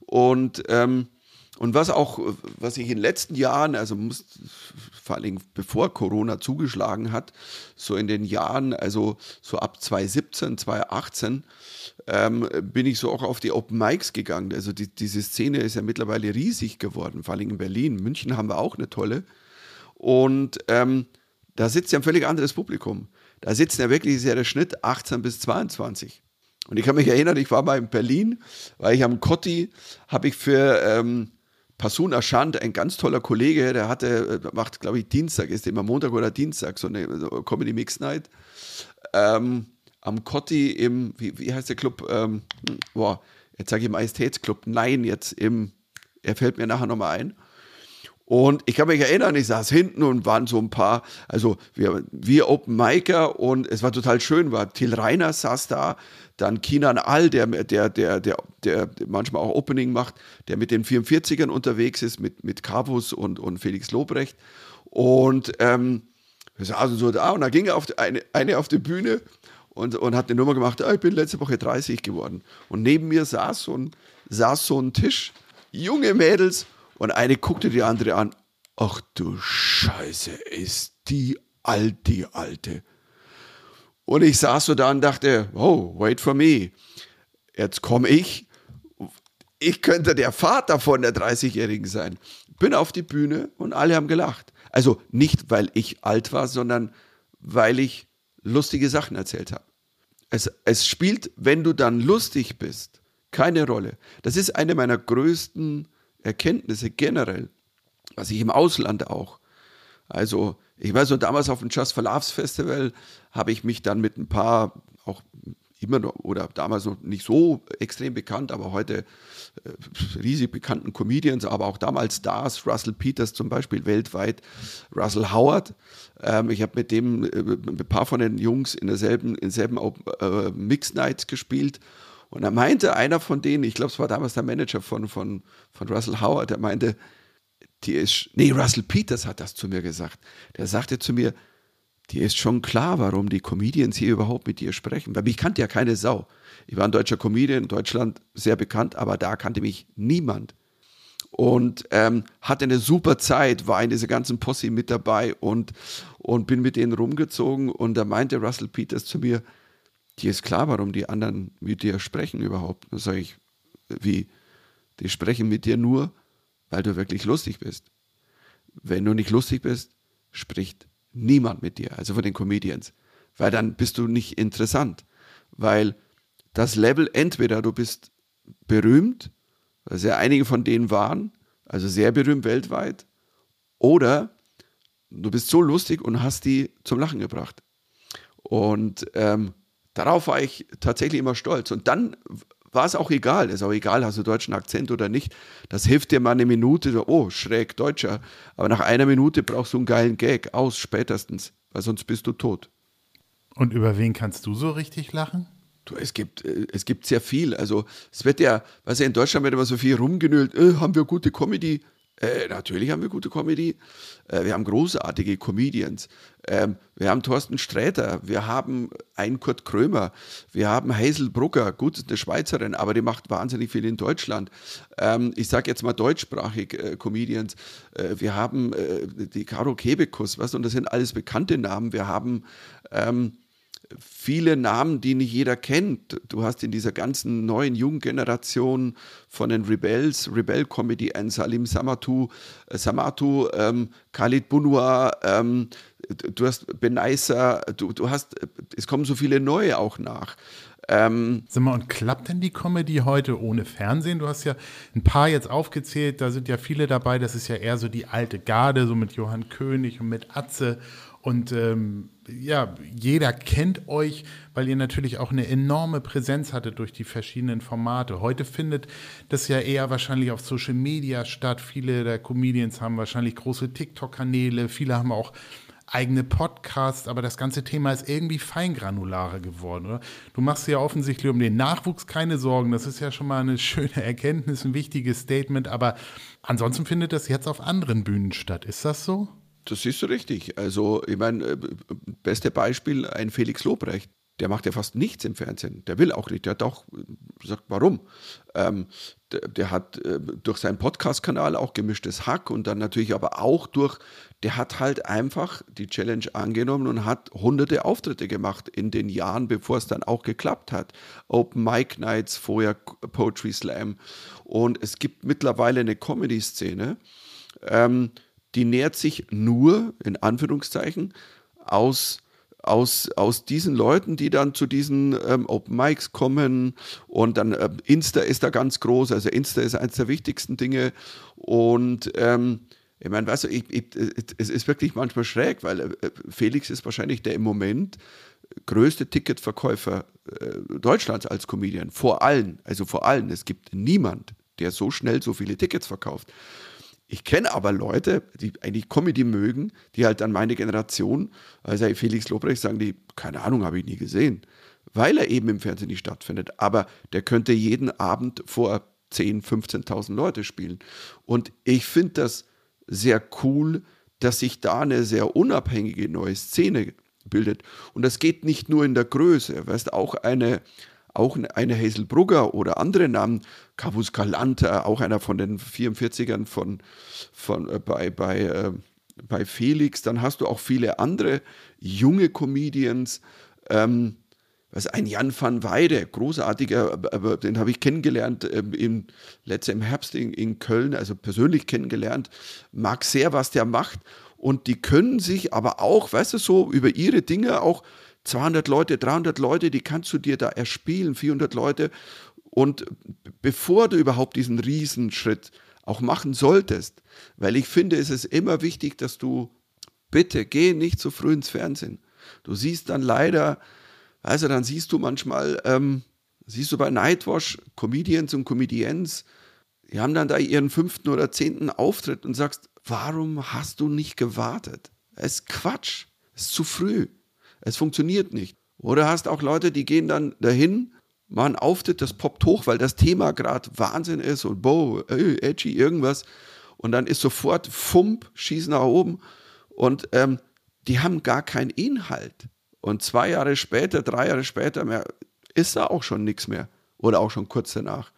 Und, ähm, und was auch, was ich in den letzten Jahren, also muss, vor allem bevor Corona zugeschlagen hat, so in den Jahren, also so ab 2017, 2018, ähm, bin ich so auch auf die Open Mics gegangen. Also die, diese Szene ist ja mittlerweile riesig geworden, vor allem in Berlin. München haben wir auch eine tolle. Und ähm, da sitzt ja ein völlig anderes Publikum. Da sitzen ja wirklich, ja der Schnitt 18 bis 22. Und ich kann mich erinnern, ich war mal in Berlin, weil ich am Kotti, habe ich für ähm, Passun Aschand, ein ganz toller Kollege, der hatte, äh, macht, glaube ich, Dienstag, ist immer Montag oder Dienstag, so eine Comedy Mix Night. Ähm, am Kotti im, wie, wie heißt der Club? Ähm, boah, jetzt sage ich Majestätsclub. Nein, jetzt im, er fällt mir nachher nochmal ein. Und ich kann mich erinnern, ich saß hinten und waren so ein paar, also wir, wir Open Micer und es war total schön, war Till Reiner saß da, dann Kinan All, der, der, der, der, der manchmal auch Opening macht, der mit den 44ern unterwegs ist, mit, mit Carvus und, und Felix Lobrecht. Und ähm, wir saßen so da und da ging auf die, eine, eine auf die Bühne und, und hat eine Nummer gemacht, ah, ich bin letzte Woche 30 geworden. Und neben mir saß so ein, saß so ein Tisch, junge Mädels und eine guckte die andere an. Ach du Scheiße, ist die alt, die Alte. Und ich saß so da und dachte, oh, wait for me. Jetzt komme ich. Ich könnte der Vater von der 30-Jährigen sein. Bin auf die Bühne und alle haben gelacht. Also nicht, weil ich alt war, sondern weil ich lustige Sachen erzählt habe. Es, es spielt, wenn du dann lustig bist, keine Rolle. Das ist eine meiner größten Erkenntnisse generell, was ich im Ausland auch. Also, ich weiß so, damals auf dem Just for Laughs Festival habe ich mich dann mit ein paar, auch immer noch, oder damals noch nicht so extrem bekannt, aber heute äh, riesig bekannten Comedians, aber auch damals Stars, Russell Peters zum Beispiel weltweit, Russell Howard. Ähm, ich habe mit dem, äh, ein paar von den Jungs in derselben, in derselben äh, Mix Nights gespielt und da meinte einer von denen, ich glaube, es war damals der Manager von, von, von Russell Howard, der meinte, die ist, nee, Russell Peters hat das zu mir gesagt. Der sagte zu mir, dir ist schon klar, warum die Comedians hier überhaupt mit dir sprechen. Weil mich kannte ja keine Sau. Ich war ein deutscher Comedian, in Deutschland sehr bekannt, aber da kannte mich niemand. Und ähm, hatte eine super Zeit, war in dieser ganzen Posse mit dabei und, und bin mit denen rumgezogen. Und da meinte Russell Peters zu mir, dir ist klar, warum die anderen mit dir sprechen überhaupt. Dann sage ich, wie? Die sprechen mit dir nur, weil du wirklich lustig bist. Wenn du nicht lustig bist, spricht niemand mit dir, also von den Comedians. Weil dann bist du nicht interessant. Weil das Level, entweder du bist berühmt, was ja einige von denen waren, also sehr berühmt weltweit, oder du bist so lustig und hast die zum Lachen gebracht. Und ähm, Darauf war ich tatsächlich immer stolz. Und dann war es auch egal. Ist auch egal, hast du deutschen Akzent oder nicht. Das hilft dir mal eine Minute. Oh, schräg Deutscher. Aber nach einer Minute brauchst du einen geilen Gag. Aus, spätestens. Weil sonst bist du tot.
Und über wen kannst du so richtig lachen?
Du, es gibt, äh, es gibt sehr viel. Also, es wird ja, was ja in Deutschland wird immer so viel rumgenüllt. Äh, haben wir gute Comedy? Äh, natürlich haben wir gute Comedy. Äh, wir haben großartige Comedians. Ähm, wir haben Thorsten Sträter. Wir haben einen Kurt Krömer. Wir haben Hazel Brugger. Gut, ist eine Schweizerin, aber die macht wahnsinnig viel in Deutschland. Ähm, ich sage jetzt mal deutschsprachig äh, Comedians. Äh, wir haben äh, die Caro Kebekus, was? Und das sind alles bekannte Namen. Wir haben ähm, viele Namen, die nicht jeder kennt. Du hast in dieser ganzen neuen jungen Generation von den Rebels, Rebel Comedy, Salim Samatu, äh, Samatu, ähm, Khalid Bunua, ähm, du hast Benaisa, du, du hast, es kommen so viele neue auch nach.
Ähm, Sag mal, und klappt denn die Comedy heute ohne Fernsehen? Du hast ja ein paar jetzt aufgezählt, da sind ja viele dabei, das ist ja eher so die alte Garde, so mit Johann König und mit Atze und ähm, ja, jeder kennt euch, weil ihr natürlich auch eine enorme Präsenz hattet durch die verschiedenen Formate. Heute findet das ja eher wahrscheinlich auf Social Media statt. Viele der Comedians haben wahrscheinlich große TikTok-Kanäle, viele haben auch eigene Podcasts, aber das ganze Thema ist irgendwie feingranularer geworden, oder? Du machst ja offensichtlich um den Nachwuchs keine Sorgen. Das ist ja schon mal eine schöne Erkenntnis, ein wichtiges Statement, aber ansonsten findet das jetzt auf anderen Bühnen statt. Ist das so?
Das ist richtig. Also, ich meine, äh, beste Beispiel, ein Felix Lobrecht. der macht ja fast nichts im Fernsehen. Der will auch nicht. Der hat auch gesagt, warum? Ähm, der, der, hat äh, durch seinen Podcast-Kanal auch gemischtes Hack und dann natürlich aber auch durch, der hat halt einfach die Challenge angenommen und hat hunderte Auftritte gemacht in den Jahren, bevor es dann auch geklappt hat. Open Mic Nights, vorher Poetry Slam. Und es gibt mittlerweile eine Comedy-Szene, ähm, die nährt sich nur, in Anführungszeichen, aus aus, aus diesen Leuten, die dann zu diesen ähm, Open Mics kommen und dann äh, Insta ist da ganz groß, also Insta ist eines der wichtigsten Dinge und ähm, ich meine, weißt du, ich, ich, es ist wirklich manchmal schräg, weil äh, Felix ist wahrscheinlich der im Moment größte Ticketverkäufer äh, Deutschlands als Comedian, vor allen, also vor allen, es gibt niemand, der so schnell so viele Tickets verkauft. Ich kenne aber Leute, die eigentlich Comedy mögen, die halt dann meine Generation, also Felix Lobrecht, sagen die, keine Ahnung, habe ich nie gesehen, weil er eben im Fernsehen nicht stattfindet. Aber der könnte jeden Abend vor 10.000, 15.000 Leute spielen. Und ich finde das sehr cool, dass sich da eine sehr unabhängige neue Szene bildet. Und das geht nicht nur in der Größe, weißt auch eine auch eine Hazel Brugger oder andere Namen, Cavus Galanta, auch einer von den 44ern von, von, äh, bei, bei, äh, bei Felix. Dann hast du auch viele andere junge Comedians. Ähm, was ein Jan van Weide, großartiger, aber den habe ich kennengelernt ähm, im, letzte im Herbst in, in Köln, also persönlich kennengelernt, mag sehr, was der macht. Und die können sich aber auch, weißt du, so über ihre Dinge auch 200 Leute, 300 Leute, die kannst du dir da erspielen, 400 Leute. Und bevor du überhaupt diesen Riesenschritt auch machen solltest, weil ich finde, es ist immer wichtig, dass du, bitte, geh nicht zu früh ins Fernsehen. Du siehst dann leider, also dann siehst du manchmal, ähm, siehst du bei Nightwash Comedians und Comedians, die haben dann da ihren fünften oder zehnten Auftritt und sagst, warum hast du nicht gewartet? Es ist Quatsch, es ist zu früh. Es funktioniert nicht. Oder hast auch Leute, die gehen dann dahin, machen Auftritt, das poppt hoch, weil das Thema gerade Wahnsinn ist und boah, edgy, irgendwas. Und dann ist sofort Fump, schießen nach oben. Und ähm, die haben gar keinen Inhalt. Und zwei Jahre später, drei Jahre später mehr, ist da auch schon nichts mehr. Oder auch schon kurz danach.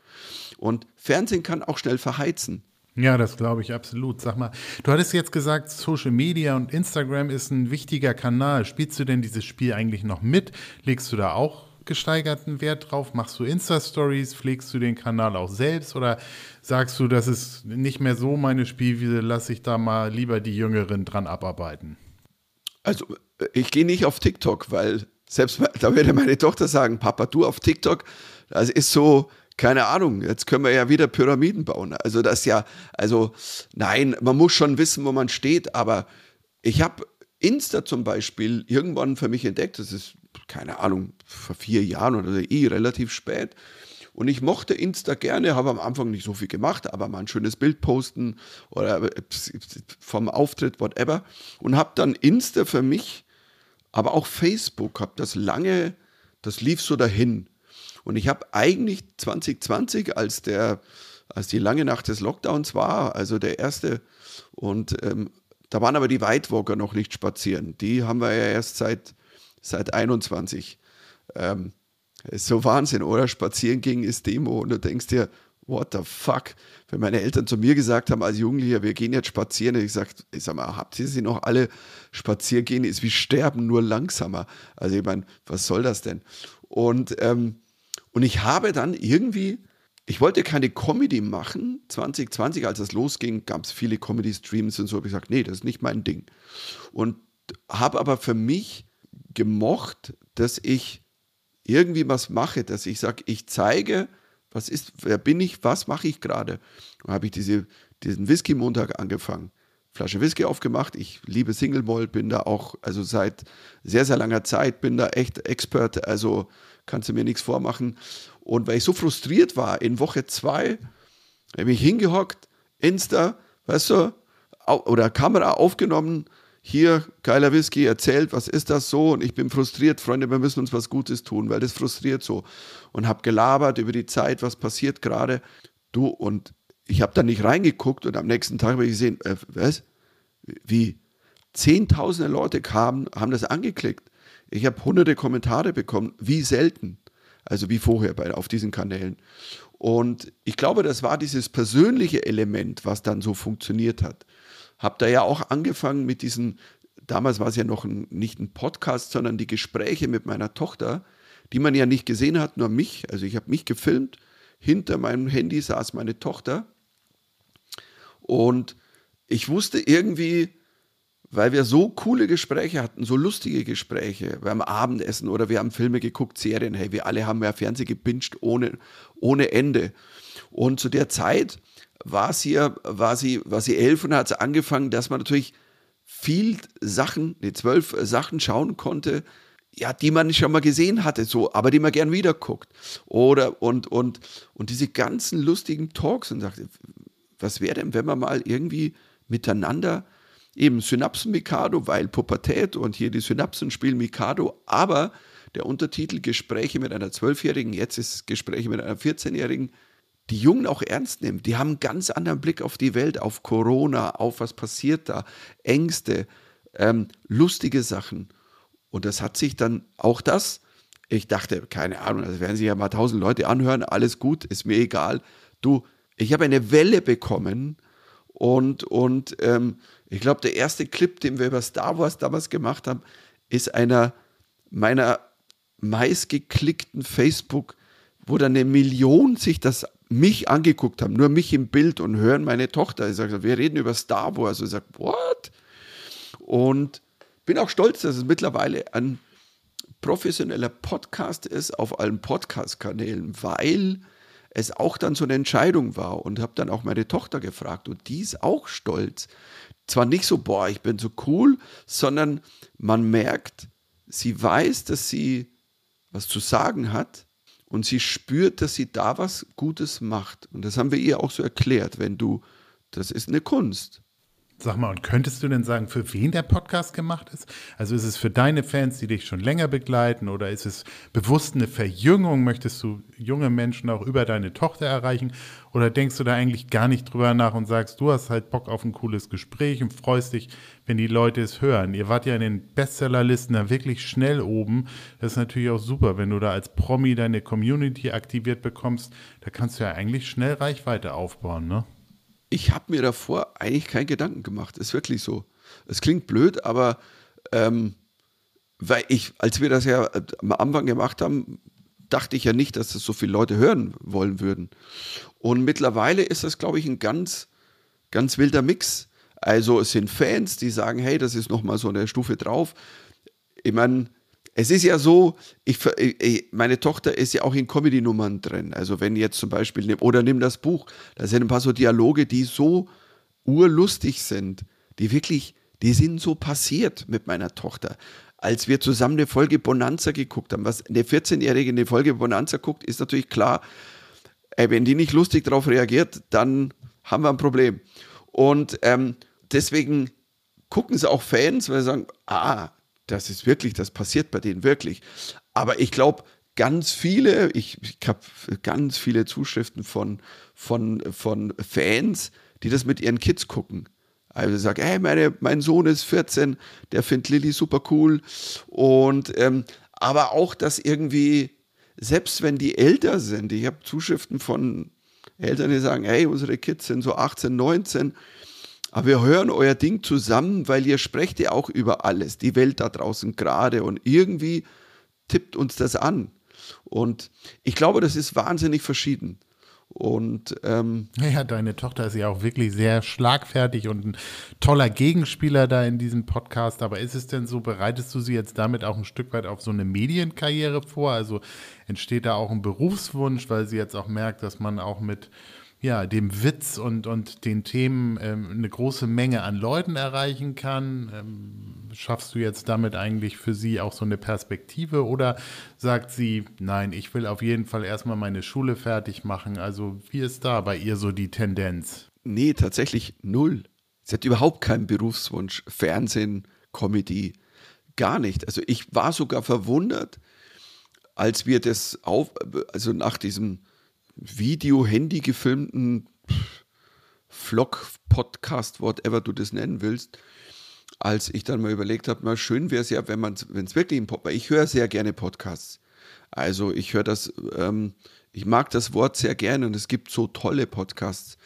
Und Fernsehen kann auch schnell verheizen.
Ja, das glaube ich absolut. Sag mal, du hattest jetzt gesagt, Social Media und Instagram ist ein wichtiger Kanal. Spielst du denn dieses Spiel eigentlich noch mit? Legst du da auch gesteigerten Wert drauf? Machst du Insta-Stories? Pflegst du den Kanal auch selbst? Oder sagst du, das ist nicht mehr so meine Spielwiese, lass ich da mal lieber die Jüngeren dran abarbeiten?
Also, ich gehe nicht auf TikTok, weil selbst da würde meine Tochter sagen, Papa, du auf TikTok, das ist so, keine Ahnung, jetzt können wir ja wieder Pyramiden bauen. Also das ja, also nein, man muss schon wissen, wo man steht, aber ich habe Insta zum Beispiel irgendwann für mich entdeckt, das ist, keine Ahnung, vor vier Jahren oder eh relativ spät. Und ich mochte Insta gerne, habe am Anfang nicht so viel gemacht, aber mal ein schönes Bild posten oder vom Auftritt, whatever. Und habe dann Insta für mich, aber auch Facebook, habe das lange, das lief so dahin. Und ich habe eigentlich 2020, als der, als die lange Nacht des Lockdowns war, also der erste, und ähm, da waren aber die Weitwalker noch nicht spazieren. Die haben wir ja erst seit, seit 21. Ähm, ist so Wahnsinn, oder? Spazieren gegen ist Demo und du denkst dir, what the fuck? Wenn meine Eltern zu mir gesagt haben als Jugendlicher, wir gehen jetzt spazieren, ich gesagt, ich sag mal, habt ihr sie noch alle spazieren gehen, ist wie sterben, nur langsamer. Also ich meine, was soll das denn? Und ähm, und ich habe dann irgendwie, ich wollte keine Comedy machen. 2020, als das losging, gab es viele Comedy-Streams und so. Habe ich gesagt, nee, das ist nicht mein Ding. Und habe aber für mich gemocht, dass ich irgendwie was mache, dass ich sage, ich zeige, was ist, wer bin ich, was mache ich gerade. Und habe ich diese, diesen Whisky-Montag angefangen. Flasche Whisky aufgemacht. Ich liebe Single Malt, bin da auch, also seit sehr, sehr langer Zeit, bin da echt Expert. Also kannst du mir nichts vormachen. Und weil ich so frustriert war, in Woche zwei habe ich hingehockt, Insta, weißt du, oder Kamera aufgenommen, hier, geiler Whisky, erzählt, was ist das so? Und ich bin frustriert, Freunde, wir müssen uns was Gutes tun, weil das frustriert so. Und habe gelabert über die Zeit, was passiert gerade. Du, und ich habe da nicht reingeguckt und am nächsten Tag habe ich gesehen, äh, was? Wie? Zehntausende Leute kamen, haben das angeklickt Ich habe hunderte Kommentare bekommen, wie selten. Also wie vorher bei, auf diesen Kanälen. Und ich glaube, das war dieses persönliche Element, was dann so funktioniert hat. Hab da ja auch angefangen mit diesen, damals war es ja noch ein, nicht ein Podcast, sondern die Gespräche mit meiner Tochter, die man ja nicht gesehen hat, nur mich. Also ich habe mich gefilmt, hinter meinem Handy saß meine Tochter. Und ich wusste irgendwie, weil wir so coole Gespräche hatten, so lustige Gespräche beim Abendessen oder wir haben Filme geguckt, Serien, hey, wir alle haben ja Fernsehen gebinged ohne, ohne Ende. Und zu der Zeit war sie, war sie, war sie elf und hat sie angefangen, dass man natürlich viel Sachen, die zwölf Sachen schauen konnte, ja, die man schon mal gesehen hatte, so, aber die man gern wieder guckt. Oder und, und, und diese ganzen lustigen Talks und sagte, was wäre denn, wenn man mal irgendwie miteinander eben Synapsen Mikado, weil Pubertät und hier die Synapsen spielen Mikado, aber der Untertitel Gespräche mit einer Zwölfjährigen, jetzt ist Gespräche mit einer 14-Jährigen, die Jungen auch ernst nehmen. Die haben einen ganz anderen Blick auf die Welt, auf Corona, auf was passiert da, Ängste, ähm, lustige Sachen. Und das hat sich dann auch das, ich dachte, keine Ahnung, das werden sich ja mal tausend Leute anhören, alles gut, ist mir egal. Du, ich habe eine Welle bekommen und, und ähm, ich glaube, der erste Clip, den wir über Star Wars damals gemacht haben, ist einer meiner meistgeklickten Facebook, wo dann eine Million sich das mich angeguckt haben, nur mich im Bild und hören meine Tochter. Ich sage, wir reden über Star Wars. Ich sage, what? Und bin auch stolz, dass es mittlerweile ein professioneller Podcast ist auf allen Podcast-Kanälen, weil es auch dann so eine Entscheidung war und habe dann auch meine Tochter gefragt und die ist auch stolz, zwar nicht so, boah, ich bin so cool, sondern man merkt, sie weiß, dass sie was zu sagen hat und sie spürt, dass sie da was Gutes macht. Und das haben wir ihr auch so erklärt, wenn du, das ist eine Kunst.
Sag mal, und könntest du denn sagen, für wen der Podcast gemacht ist? Also ist es für deine Fans, die dich schon länger begleiten, oder ist es bewusst eine Verjüngung? Möchtest du junge Menschen auch über deine Tochter erreichen? Oder denkst du da eigentlich gar nicht drüber nach und sagst, du hast halt Bock auf ein cooles Gespräch und freust dich, wenn die Leute es hören? Ihr wart ja in den Bestsellerlisten da wirklich schnell oben. Das ist natürlich auch super, wenn du da als Promi deine Community aktiviert bekommst. Da kannst du ja eigentlich schnell Reichweite aufbauen, ne?
Ich habe mir davor eigentlich keinen Gedanken gemacht. Ist wirklich so. Es klingt blöd, aber ähm, weil ich, als wir das ja äh, am Anfang gemacht haben, dachte ich ja nicht, dass das so viele Leute hören wollen würden. Und mittlerweile ist das, glaube ich, ein ganz, ganz wilder Mix. Also es sind Fans, die sagen, hey, das ist nochmal so eine Stufe drauf. Ich meine, es ist ja so, ich, meine Tochter ist ja auch in Comedy-Nummern drin. Also wenn jetzt zum Beispiel, oder nimm das Buch, da sind ein paar so Dialoge, die so urlustig sind, die wirklich, die sind so passiert mit meiner Tochter. Als wir zusammen eine Folge Bonanza geguckt haben, was eine 14-Jährige eine Folge Bonanza guckt, ist natürlich klar, ey, wenn die nicht lustig darauf reagiert, dann haben wir ein Problem. Und ähm, deswegen gucken sie auch Fans, weil sie sagen, ah, das ist wirklich, das passiert bei denen wirklich. Aber ich glaube, ganz viele, ich, ich habe ganz viele Zuschriften von, von, von Fans, die das mit ihren Kids gucken. Also sagen, hey, meine, mein Sohn ist 14, der findet Lilly super cool. Und ähm, aber auch, dass irgendwie, selbst wenn die älter sind, ich habe Zuschriften von Eltern, die sagen, hey, unsere Kids sind so 18, 19 aber wir hören euer Ding zusammen, weil ihr sprecht ja auch über alles, die Welt da draußen gerade und irgendwie tippt uns das an. Und ich glaube, das ist wahnsinnig verschieden. Und ähm,
ja, deine Tochter ist ja auch wirklich sehr schlagfertig und ein toller Gegenspieler da in diesem Podcast. Aber ist es denn so, bereitest du sie jetzt damit auch ein Stück weit auf so eine Medienkarriere vor? Also entsteht da auch ein Berufswunsch, weil sie jetzt auch merkt, dass man auch mit ja, dem Witz und, und den Themen ähm, eine große Menge an Leuten erreichen kann? Ähm, schaffst du jetzt damit eigentlich für sie auch so eine Perspektive oder sagt sie, nein, ich will auf jeden Fall erstmal meine Schule fertig machen? Also wie ist da bei ihr so die Tendenz?
Nee, tatsächlich null. Sie hat überhaupt keinen Berufswunsch. Fernsehen, Comedy, gar nicht. Also ich war sogar verwundert, als wir das auf, also nach diesem Video, Handy gefilmten Vlog, Podcast, whatever du das nennen willst, als ich dann mal überlegt habe, mal schön wäre es ja, wenn man, wenn es wirklich ein Podcast, ich höre sehr gerne Podcasts. Also ich höre das, ähm, ich mag das Wort sehr gerne und es gibt so tolle Podcasts.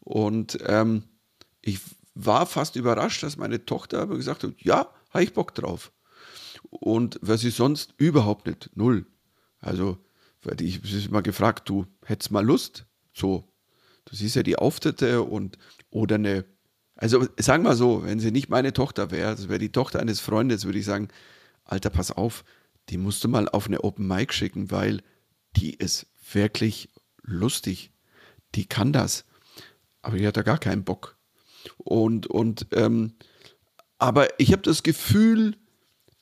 Und ähm, ich war fast überrascht, dass meine Tochter gesagt hat, ja, habe ich Bock drauf. Und was sie sonst überhaupt nicht, null. Also, weil ich mal gefragt, du hättest mal Lust? So, du siehst ja die Auftritte und oder eine, also sagen wir so, wenn sie nicht meine Tochter wäre, das wäre die Tochter eines Freundes, würde ich sagen, Alter, pass auf, die musst du mal auf eine Open Mic schicken, weil die ist wirklich lustig. Die kann das. Aber die hat da gar keinen Bock. Und, und ähm, aber ich habe das Gefühl,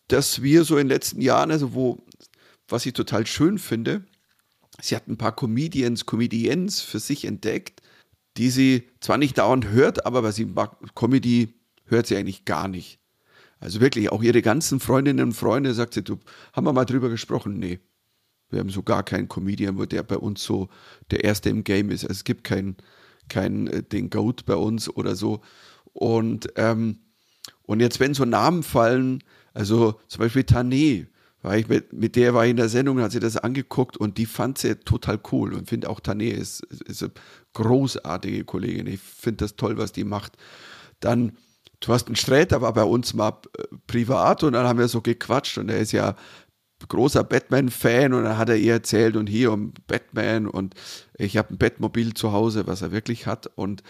dass wir so in den letzten Jahren, also wo, was ich total schön finde, sie hat ein paar Comedians, Comedians für sich entdeckt, die sie zwar nicht dauernd hört, aber was sie mag, Comedy hört sie eigentlich gar nicht. Also wirklich, auch ihre ganzen Freundinnen und Freunde sagt sie, du, haben wir mal drüber gesprochen? Nee. Wir haben so gar keinen Comedian, wo der bei uns so der Erste im Game ist. Also es gibt keinen, kein, äh, den Goat bei uns oder so. Und, ähm, und jetzt, wenn so Namen fallen, also zum Beispiel Tané, war ich mit, mit der war ich in der Sendung, hat sie das angeguckt und die fand sie total cool und finde auch Tané ist, ist eine großartige Kollegin. Ich finde das toll, was die macht. Dann Thorsten Sträter war bei uns mal äh, privat und dann haben wir so gequatscht und er ist ja großer Batman-Fan und dann hat er ihr erzählt und hier um Batman und ich habe ein Batmobil zu Hause, was er wirklich hat und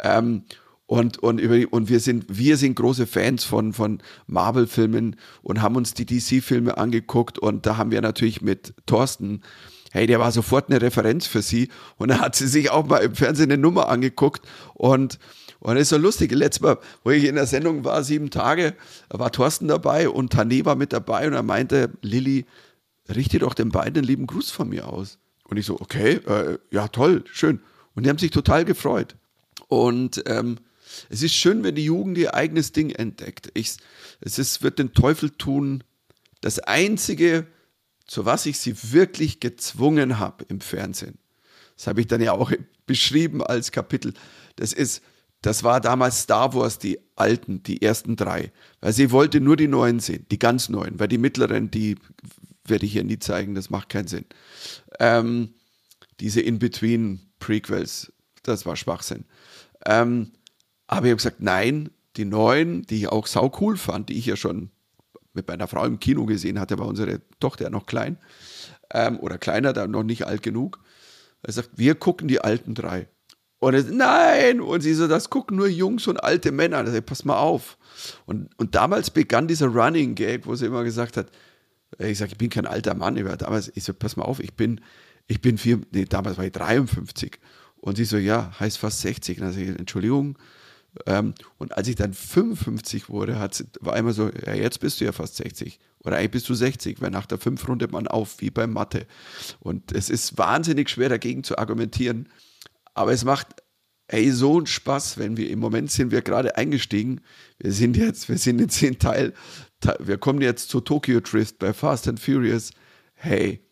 ähm, und, und, und wir, sind, wir sind große Fans von, von Marvel-Filmen und haben uns die DC-Filme angeguckt und da haben wir natürlich mit Thorsten, hey, der war sofort eine Referenz für sie und da hat sie sich auch mal im Fernsehen eine Nummer angeguckt und und das ist so lustig. Letztes Mal, wo ich in der Sendung war, sieben Tage, war Thorsten dabei und Tané war mit dabei und er meinte, Lilly, richte doch den beiden einen lieben Gruß von mir aus. Und ich so, okay, äh, ja toll, schön. Und die haben sich total gefreut. Und ähm, es ist schön, wenn die Jugend ihr eigenes Ding entdeckt. Ich, es ist, wird den Teufel tun. Das Einzige, zu was ich sie wirklich gezwungen habe im Fernsehen, das habe ich dann ja auch beschrieben als Kapitel, das ist, das war damals Star Wars, die alten, die ersten drei. Weil sie wollte nur die neuen sehen, die ganz neuen, weil die mittleren, die werde ich hier nie zeigen, das macht keinen Sinn. Ähm, diese In-Between-Prequels, das war Schwachsinn. Ähm, aber ich habe gesagt, nein, die neuen, die ich auch sau cool fand, die ich ja schon mit meiner Frau im Kino gesehen hatte, war unsere Tochter ja noch klein ähm, oder kleiner, da noch nicht alt genug. Er sagt, wir gucken die alten drei. Und es, nein, und sie so, das gucken nur Jungs und alte Männer. Ich, pass mal auf. Und, und damals begann dieser Running Gag, wo sie immer gesagt hat, ich sage, ich bin kein alter Mann. Ich war damals, ich so, pass mal auf, ich bin, ich bin vier, nee, damals war ich 53. Und sie so, ja, heißt fast 60. Und dann sage ich, Entschuldigung. Ähm, und als ich dann 55 wurde, war immer so, ja, jetzt bist du ja fast 60. Oder eigentlich bist du 60, weil nach der 5 rundet man auf, wie beim Mathe. Und es ist wahnsinnig schwer dagegen zu argumentieren. Aber es macht ey, so einen Spaß, wenn wir im Moment sind wir gerade eingestiegen. Wir sind jetzt, wir sind jetzt in Teil, wir kommen jetzt zu Tokyo Drift bei Fast and Furious. Hey,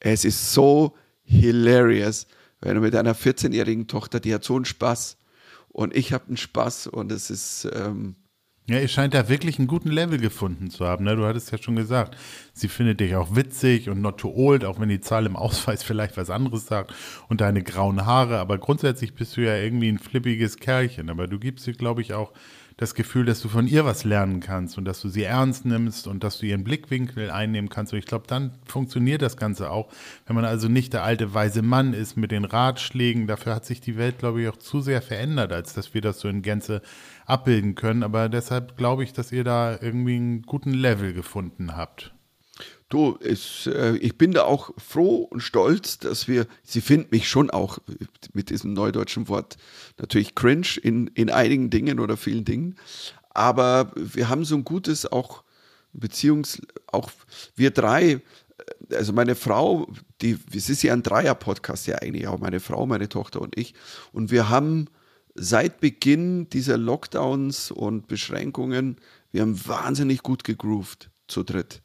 es ist so hilarious, wenn du mit einer 14-jährigen Tochter, die hat so einen Spaß und ich habe einen Spaß und es ist, ähm,
ja, ihr scheint da wirklich einen guten Level gefunden zu haben. Ne? Du hattest ja schon gesagt, sie findet dich auch witzig und not too old, auch wenn die Zahl im Ausweis vielleicht was anderes sagt und deine grauen Haare. Aber grundsätzlich bist du ja irgendwie ein flippiges Kerlchen. Aber du gibst ihr, glaube ich, auch das Gefühl, dass du von ihr was lernen kannst und dass du sie ernst nimmst und dass du ihren Blickwinkel einnehmen kannst. Und ich glaube, dann funktioniert das Ganze auch, wenn man also nicht der alte weise Mann ist mit den Ratschlägen. Dafür hat sich die Welt, glaube ich, auch zu sehr verändert, als dass wir das so in Gänze abbilden können. Aber deshalb glaube ich, dass ihr da irgendwie einen guten Level gefunden habt.
Du, es, äh, ich bin da auch froh und stolz, dass wir, sie finden mich schon auch mit diesem neudeutschen Wort natürlich cringe in, in einigen Dingen oder vielen Dingen. Aber wir haben so ein gutes auch Beziehungs, auch wir drei, also meine Frau, die, es ist ja ein Dreier-Podcast ja eigentlich auch, meine Frau, meine Tochter und ich. Und wir haben seit Beginn dieser Lockdowns und Beschränkungen, wir haben wahnsinnig gut gegroovt zu dritt.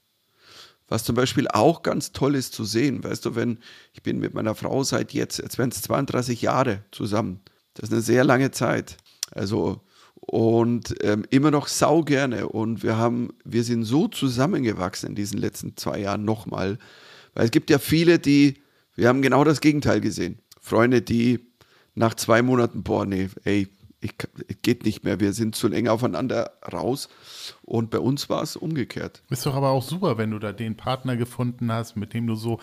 Was zum Beispiel auch ganz toll ist zu sehen, weißt du, wenn ich bin mit meiner Frau seit jetzt, jetzt werden es 32 Jahre zusammen. Das ist eine sehr lange Zeit. Also, und ähm, immer noch sau gerne. Und wir haben, wir sind so zusammengewachsen in diesen letzten zwei Jahren nochmal. Weil es gibt ja viele, die, wir haben genau das Gegenteil gesehen. Freunde, die nach zwei Monaten, boah, nee, ey, ich, geht nicht mehr, wir sind zu eng aufeinander raus. Und bei uns war es umgekehrt.
Ist doch aber auch super, wenn du da den Partner gefunden hast, mit dem du so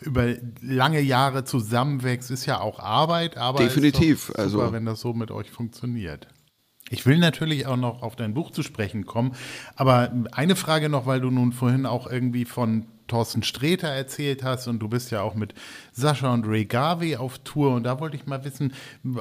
über lange Jahre zusammenwächst, ist ja auch Arbeit, aber
definitiv,
super,
also
wenn das so mit euch funktioniert. Ich will natürlich auch noch auf dein Buch zu sprechen kommen, aber eine Frage noch, weil du nun vorhin auch irgendwie von Thorsten Sträter erzählt hast und du bist ja auch mit Sascha und Ray Garvey auf Tour und da wollte ich mal wissen,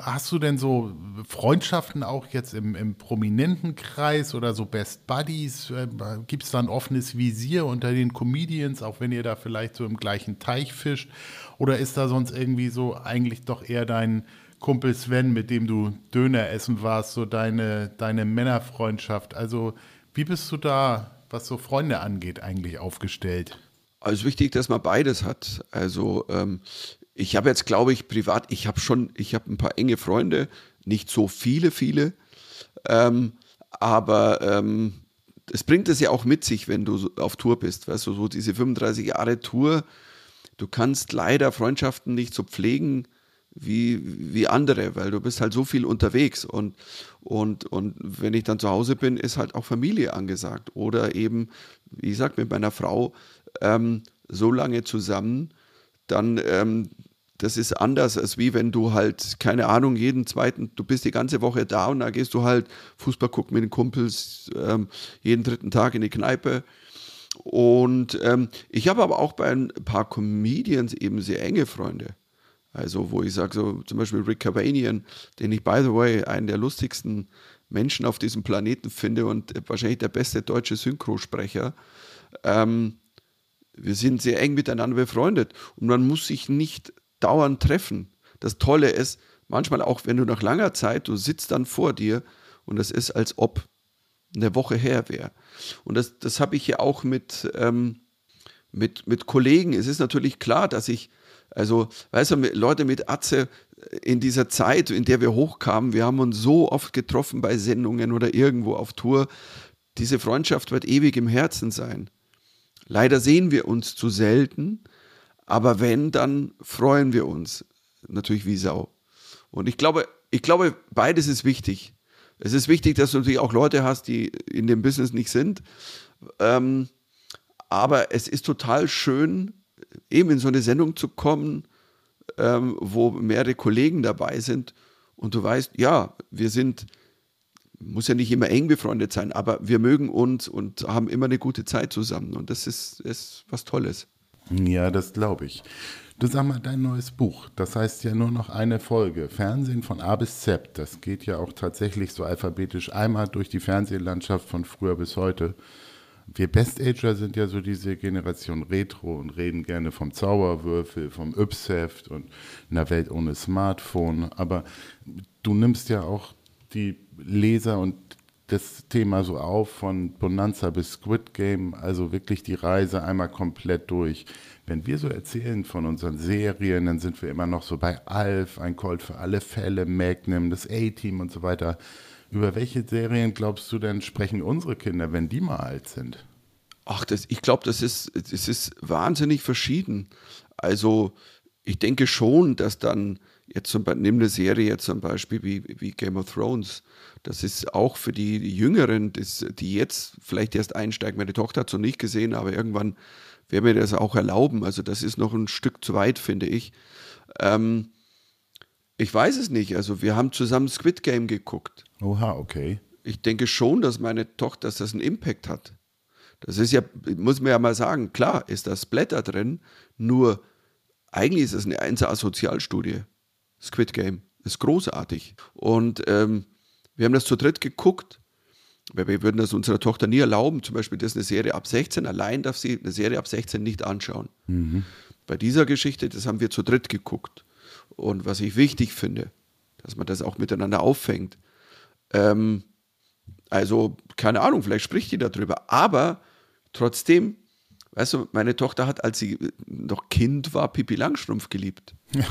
hast du denn so Freundschaften auch jetzt im, im prominenten Kreis oder so Best Buddies? Äh, Gibt es da ein offenes Visier unter den Comedians, auch wenn ihr da vielleicht so im gleichen Teich fischt? Oder ist da sonst irgendwie so eigentlich doch eher dein Kumpel Sven, mit dem du Döner essen warst, so deine, deine Männerfreundschaft? Also wie bist du da, was so Freunde angeht, eigentlich aufgestellt?
Also wichtig, dass man beides hat. Also ähm, ich habe jetzt, glaube ich, privat, ich habe schon, ich habe ein paar enge Freunde, nicht so viele, viele, ähm, aber ähm, es bringt es ja auch mit sich, wenn du auf Tour bist, weißt du, so diese 35 Jahre Tour, du kannst leider Freundschaften nicht so pflegen wie, wie andere, weil du bist halt so viel unterwegs und, und, und wenn ich dann zu Hause bin, ist halt auch Familie angesagt oder eben, wie gesagt, mit meiner Frau ähm, so lange zusammen, dann ähm, das ist anders, als wie wenn du halt, keine Ahnung, jeden zweiten, du bist die ganze Woche da und dann gehst du halt Fußball gucken mit den Kumpels, ähm, jeden dritten Tag in die Kneipe. Und ähm, ich habe aber auch bei ein paar Comedians eben sehr enge Freunde. Also, wo ich sage, so zum Beispiel Rick Cavanian, den ich, by the way, einen der lustigsten Menschen auf diesem Planeten finde und wahrscheinlich der beste deutsche Synchrosprecher. Ähm, wir sind sehr eng miteinander befreundet und man muss sich nicht dauernd treffen. Das Tolle ist, manchmal auch, wenn du nach langer Zeit, du sitzt dann vor dir und es ist, als ob eine Woche her wäre. Und das, das habe ich ja auch mit, ähm, mit, mit Kollegen. Es ist natürlich klar, dass ich, also, weißt du, Leute mit Atze in dieser Zeit, in der wir hochkamen, wir haben uns so oft getroffen bei Sendungen oder irgendwo auf Tour. Diese Freundschaft wird ewig im Herzen sein. Leider sehen wir uns zu selten, aber wenn, dann freuen wir uns natürlich wie Sau. Und ich glaube, ich glaube, beides ist wichtig. Es ist wichtig, dass du natürlich auch Leute hast, die in dem Business nicht sind. Ähm, aber es ist total schön, eben in so eine Sendung zu kommen, ähm, wo mehrere Kollegen dabei sind und du weißt, ja, wir sind muss ja nicht immer eng befreundet sein, aber wir mögen uns und haben immer eine gute Zeit zusammen. Und das ist, ist was Tolles.
Ja, das glaube ich. Du sag mal, dein neues Buch, das heißt ja nur noch eine Folge. Fernsehen von A bis Z. Das geht ja auch tatsächlich so alphabetisch einmal durch die Fernsehlandschaft von früher bis heute. Wir Best-Ager sind ja so diese Generation Retro und reden gerne vom Zauberwürfel, vom Yps-Heft und einer Welt ohne Smartphone. Aber du nimmst ja auch die Leser und das Thema so auf, von Bonanza bis Squid Game, also wirklich die Reise einmal komplett durch. Wenn wir so erzählen von unseren Serien, dann sind wir immer noch so bei Alf, ein Colt für alle Fälle, Magnum, das A-Team und so weiter. Über welche Serien glaubst du denn sprechen unsere Kinder, wenn die mal alt sind?
Ach, das, ich glaube, das ist, das ist wahnsinnig verschieden. Also ich denke schon, dass dann jetzt zum Beispiel, nimm eine Serie zum Beispiel wie, wie Game of Thrones, das ist auch für die Jüngeren, das, die jetzt vielleicht erst einsteigen. Meine Tochter hat es noch nicht gesehen, aber irgendwann werden wir das auch erlauben. Also das ist noch ein Stück zu weit, finde ich. Ähm, ich weiß es nicht. Also wir haben zusammen Squid Game geguckt.
Oha, okay.
Ich denke schon, dass meine Tochter, dass das einen Impact hat. Das ist ja, muss man ja mal sagen, klar ist das Blätter drin, nur eigentlich ist es eine 1A-Sozialstudie. Squid Game. Ist großartig. Und ähm, wir haben das zu dritt geguckt, weil wir würden das unserer Tochter nie erlauben. Zum Beispiel, das ist eine Serie ab 16. Allein darf sie eine Serie ab 16 nicht anschauen. Mhm. Bei dieser Geschichte, das haben wir zu dritt geguckt. Und was ich wichtig finde, dass man das auch miteinander auffängt. Ähm, also, keine Ahnung, vielleicht spricht die darüber. Aber trotzdem, weißt du, meine Tochter hat, als sie noch Kind war, Pipi Langstrumpf geliebt.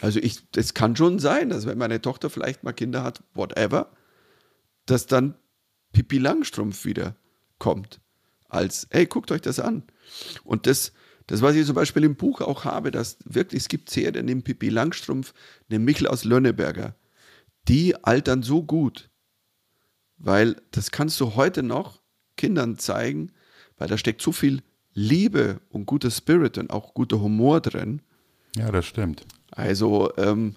Also ich, es kann schon sein, dass wenn meine Tochter vielleicht mal Kinder hat, whatever, dass dann Pippi Langstrumpf wieder kommt. Als, hey, guckt euch das an. Und das, das, was ich zum Beispiel im Buch auch habe, dass wirklich, es gibt Serien, dem Pippi Langstrumpf, dem Michel aus Lönneberger, die altern so gut, weil das kannst du heute noch Kindern zeigen, weil da steckt so viel Liebe und guter Spirit und auch guter Humor drin.
Ja, das stimmt.
Also, ähm,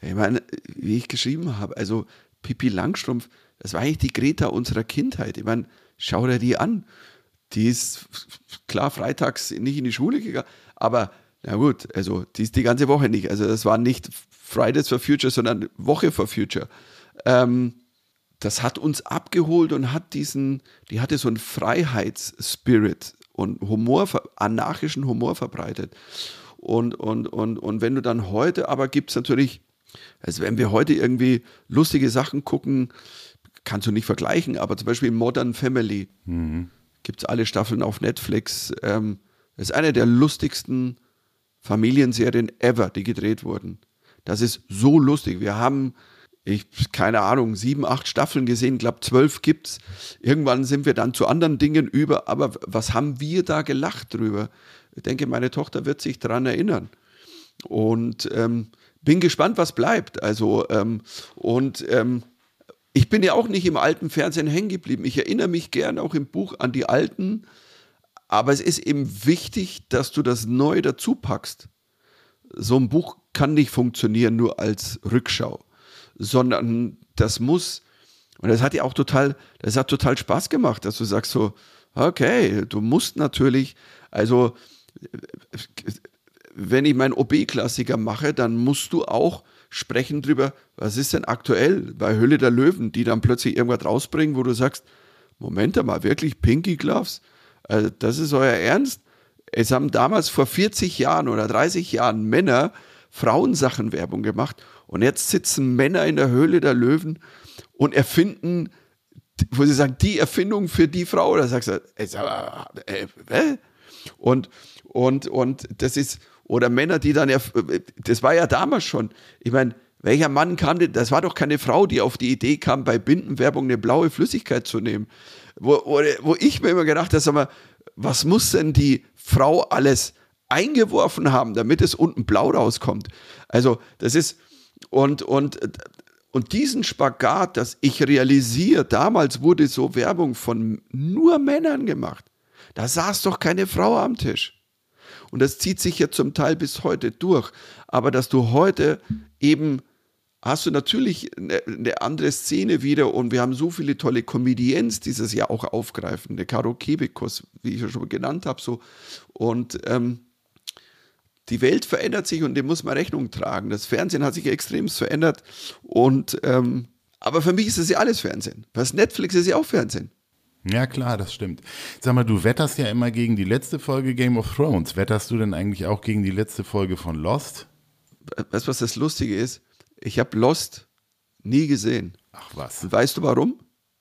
ich meine, wie ich geschrieben habe, also Pippi Langstrumpf, das war eigentlich die Greta unserer Kindheit. Ich meine, schau dir die an. Die ist klar freitags nicht in die Schule gegangen, aber na gut, also die ist die ganze Woche nicht. Also das war nicht Fridays for Future, sondern Woche for Future. Ähm, das hat uns abgeholt und hat diesen, die hatte so einen Freiheitsspirit und Humor, anarchischen Humor verbreitet. Und, und, und, und wenn du dann heute, aber gibt es natürlich, also wenn wir heute irgendwie lustige Sachen gucken, kannst du nicht vergleichen, aber zum Beispiel Modern Family mhm. Gibt es alle Staffeln auf Netflix. Ähm, ist eine der lustigsten Familienserien ever, die gedreht wurden. Das ist so lustig. Wir haben, ich, keine Ahnung, sieben, acht Staffeln gesehen, glaube zwölf gibt's. Irgendwann sind wir dann zu anderen Dingen über, aber was haben wir da gelacht drüber? Ich denke, meine Tochter wird sich daran erinnern. Und ähm, bin gespannt, was bleibt. Also, ähm, und ähm, ich bin ja auch nicht im alten Fernsehen hängen geblieben. Ich erinnere mich gern auch im Buch an die alten, aber es ist eben wichtig, dass du das neu dazu packst. So ein Buch kann nicht funktionieren nur als Rückschau, sondern das muss, und das hat ja auch total, das hat total Spaß gemacht, dass du sagst so, okay, du musst natürlich, also wenn ich meinen OB-Klassiker mache, dann musst du auch sprechen drüber, was ist denn aktuell bei Hölle der Löwen, die dann plötzlich irgendwas rausbringen, wo du sagst, Moment mal, wirklich Pinky Gloves? Also das ist euer Ernst? Es haben damals vor 40 Jahren oder 30 Jahren Männer Frauensachenwerbung gemacht und jetzt sitzen Männer in der Höhle der Löwen und erfinden, wo sie sagen, die Erfindung für die Frau. Da sagst du, äh, äh, und, und, und das ist, oder Männer, die dann, das war ja damals schon, ich meine, welcher Mann kam denn, das war doch keine Frau, die auf die Idee kam, bei Bindenwerbung eine blaue Flüssigkeit zu nehmen. Wo, wo, wo ich mir immer gedacht habe, sag mal, was muss denn die Frau alles eingeworfen haben, damit es unten blau rauskommt. Also das ist, und, und, und diesen Spagat, dass ich realisiere, damals wurde so Werbung von nur Männern gemacht. Da saß doch keine Frau am Tisch. Und das zieht sich ja zum Teil bis heute durch. Aber dass du heute eben hast du natürlich eine, andere Szene wieder und wir haben so viele tolle Comedians dieses Jahr auch aufgreifen. Der Caro Kebekus, wie ich ja schon genannt habe, so. Und ähm, die Welt verändert sich und dem muss man Rechnung tragen. Das Fernsehen hat sich extrem verändert. Und ähm, aber für mich ist es ja alles Fernsehen. Was Netflix ist ja auch Fernsehen.
Ja, klar, das stimmt. Sag mal, du wetterst ja immer gegen die letzte Folge Game of Thrones. Wetterst du denn eigentlich auch gegen die letzte Folge von Lost?
Weißt du, was das Lustige ist? Ich habe Lost nie gesehen.
Ach was.
Weißt du warum?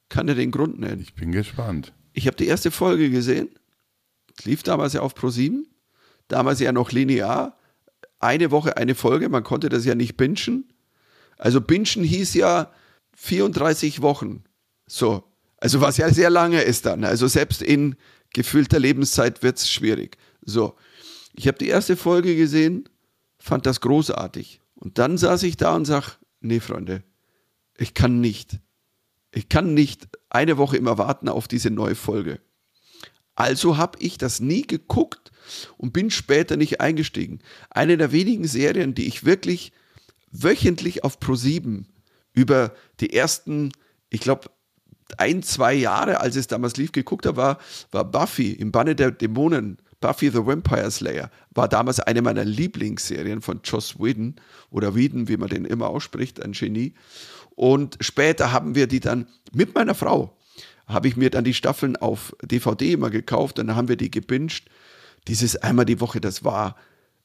Kann dir den Grund nennen.
Ich bin gespannt.
Ich habe die erste Folge gesehen. Lief damals ja auf Pro 7 damals ja noch linear, eine Woche eine Folge, man konnte das ja nicht bingen. Also bingen hieß ja 34 Wochen. So, also was ja sehr lange ist dann. Also selbst in gefühlter Lebenszeit wird es schwierig. So, ich habe die erste Folge gesehen, fand das großartig. Und dann saß ich da und sag, nee, Freunde, ich kann nicht. Ich kann nicht eine Woche immer warten auf diese neue Folge. Also habe ich das nie geguckt und bin später nicht eingestiegen. Eine der wenigen Serien, die ich wirklich wöchentlich auf Pro7 über die ersten, ich glaube, ein, zwei Jahre, als es damals lief, geguckt habe, war, war Buffy im Banne der Dämonen. Buffy the Vampire Slayer war damals eine meiner Lieblingsserien von Joss Whedon oder Whedon, wie man den immer ausspricht, ein Genie. Und später haben wir die dann mit meiner Frau habe ich mir dann die Staffeln auf DVD immer gekauft und dann haben wir die gebinged. Dieses einmal die Woche, das war,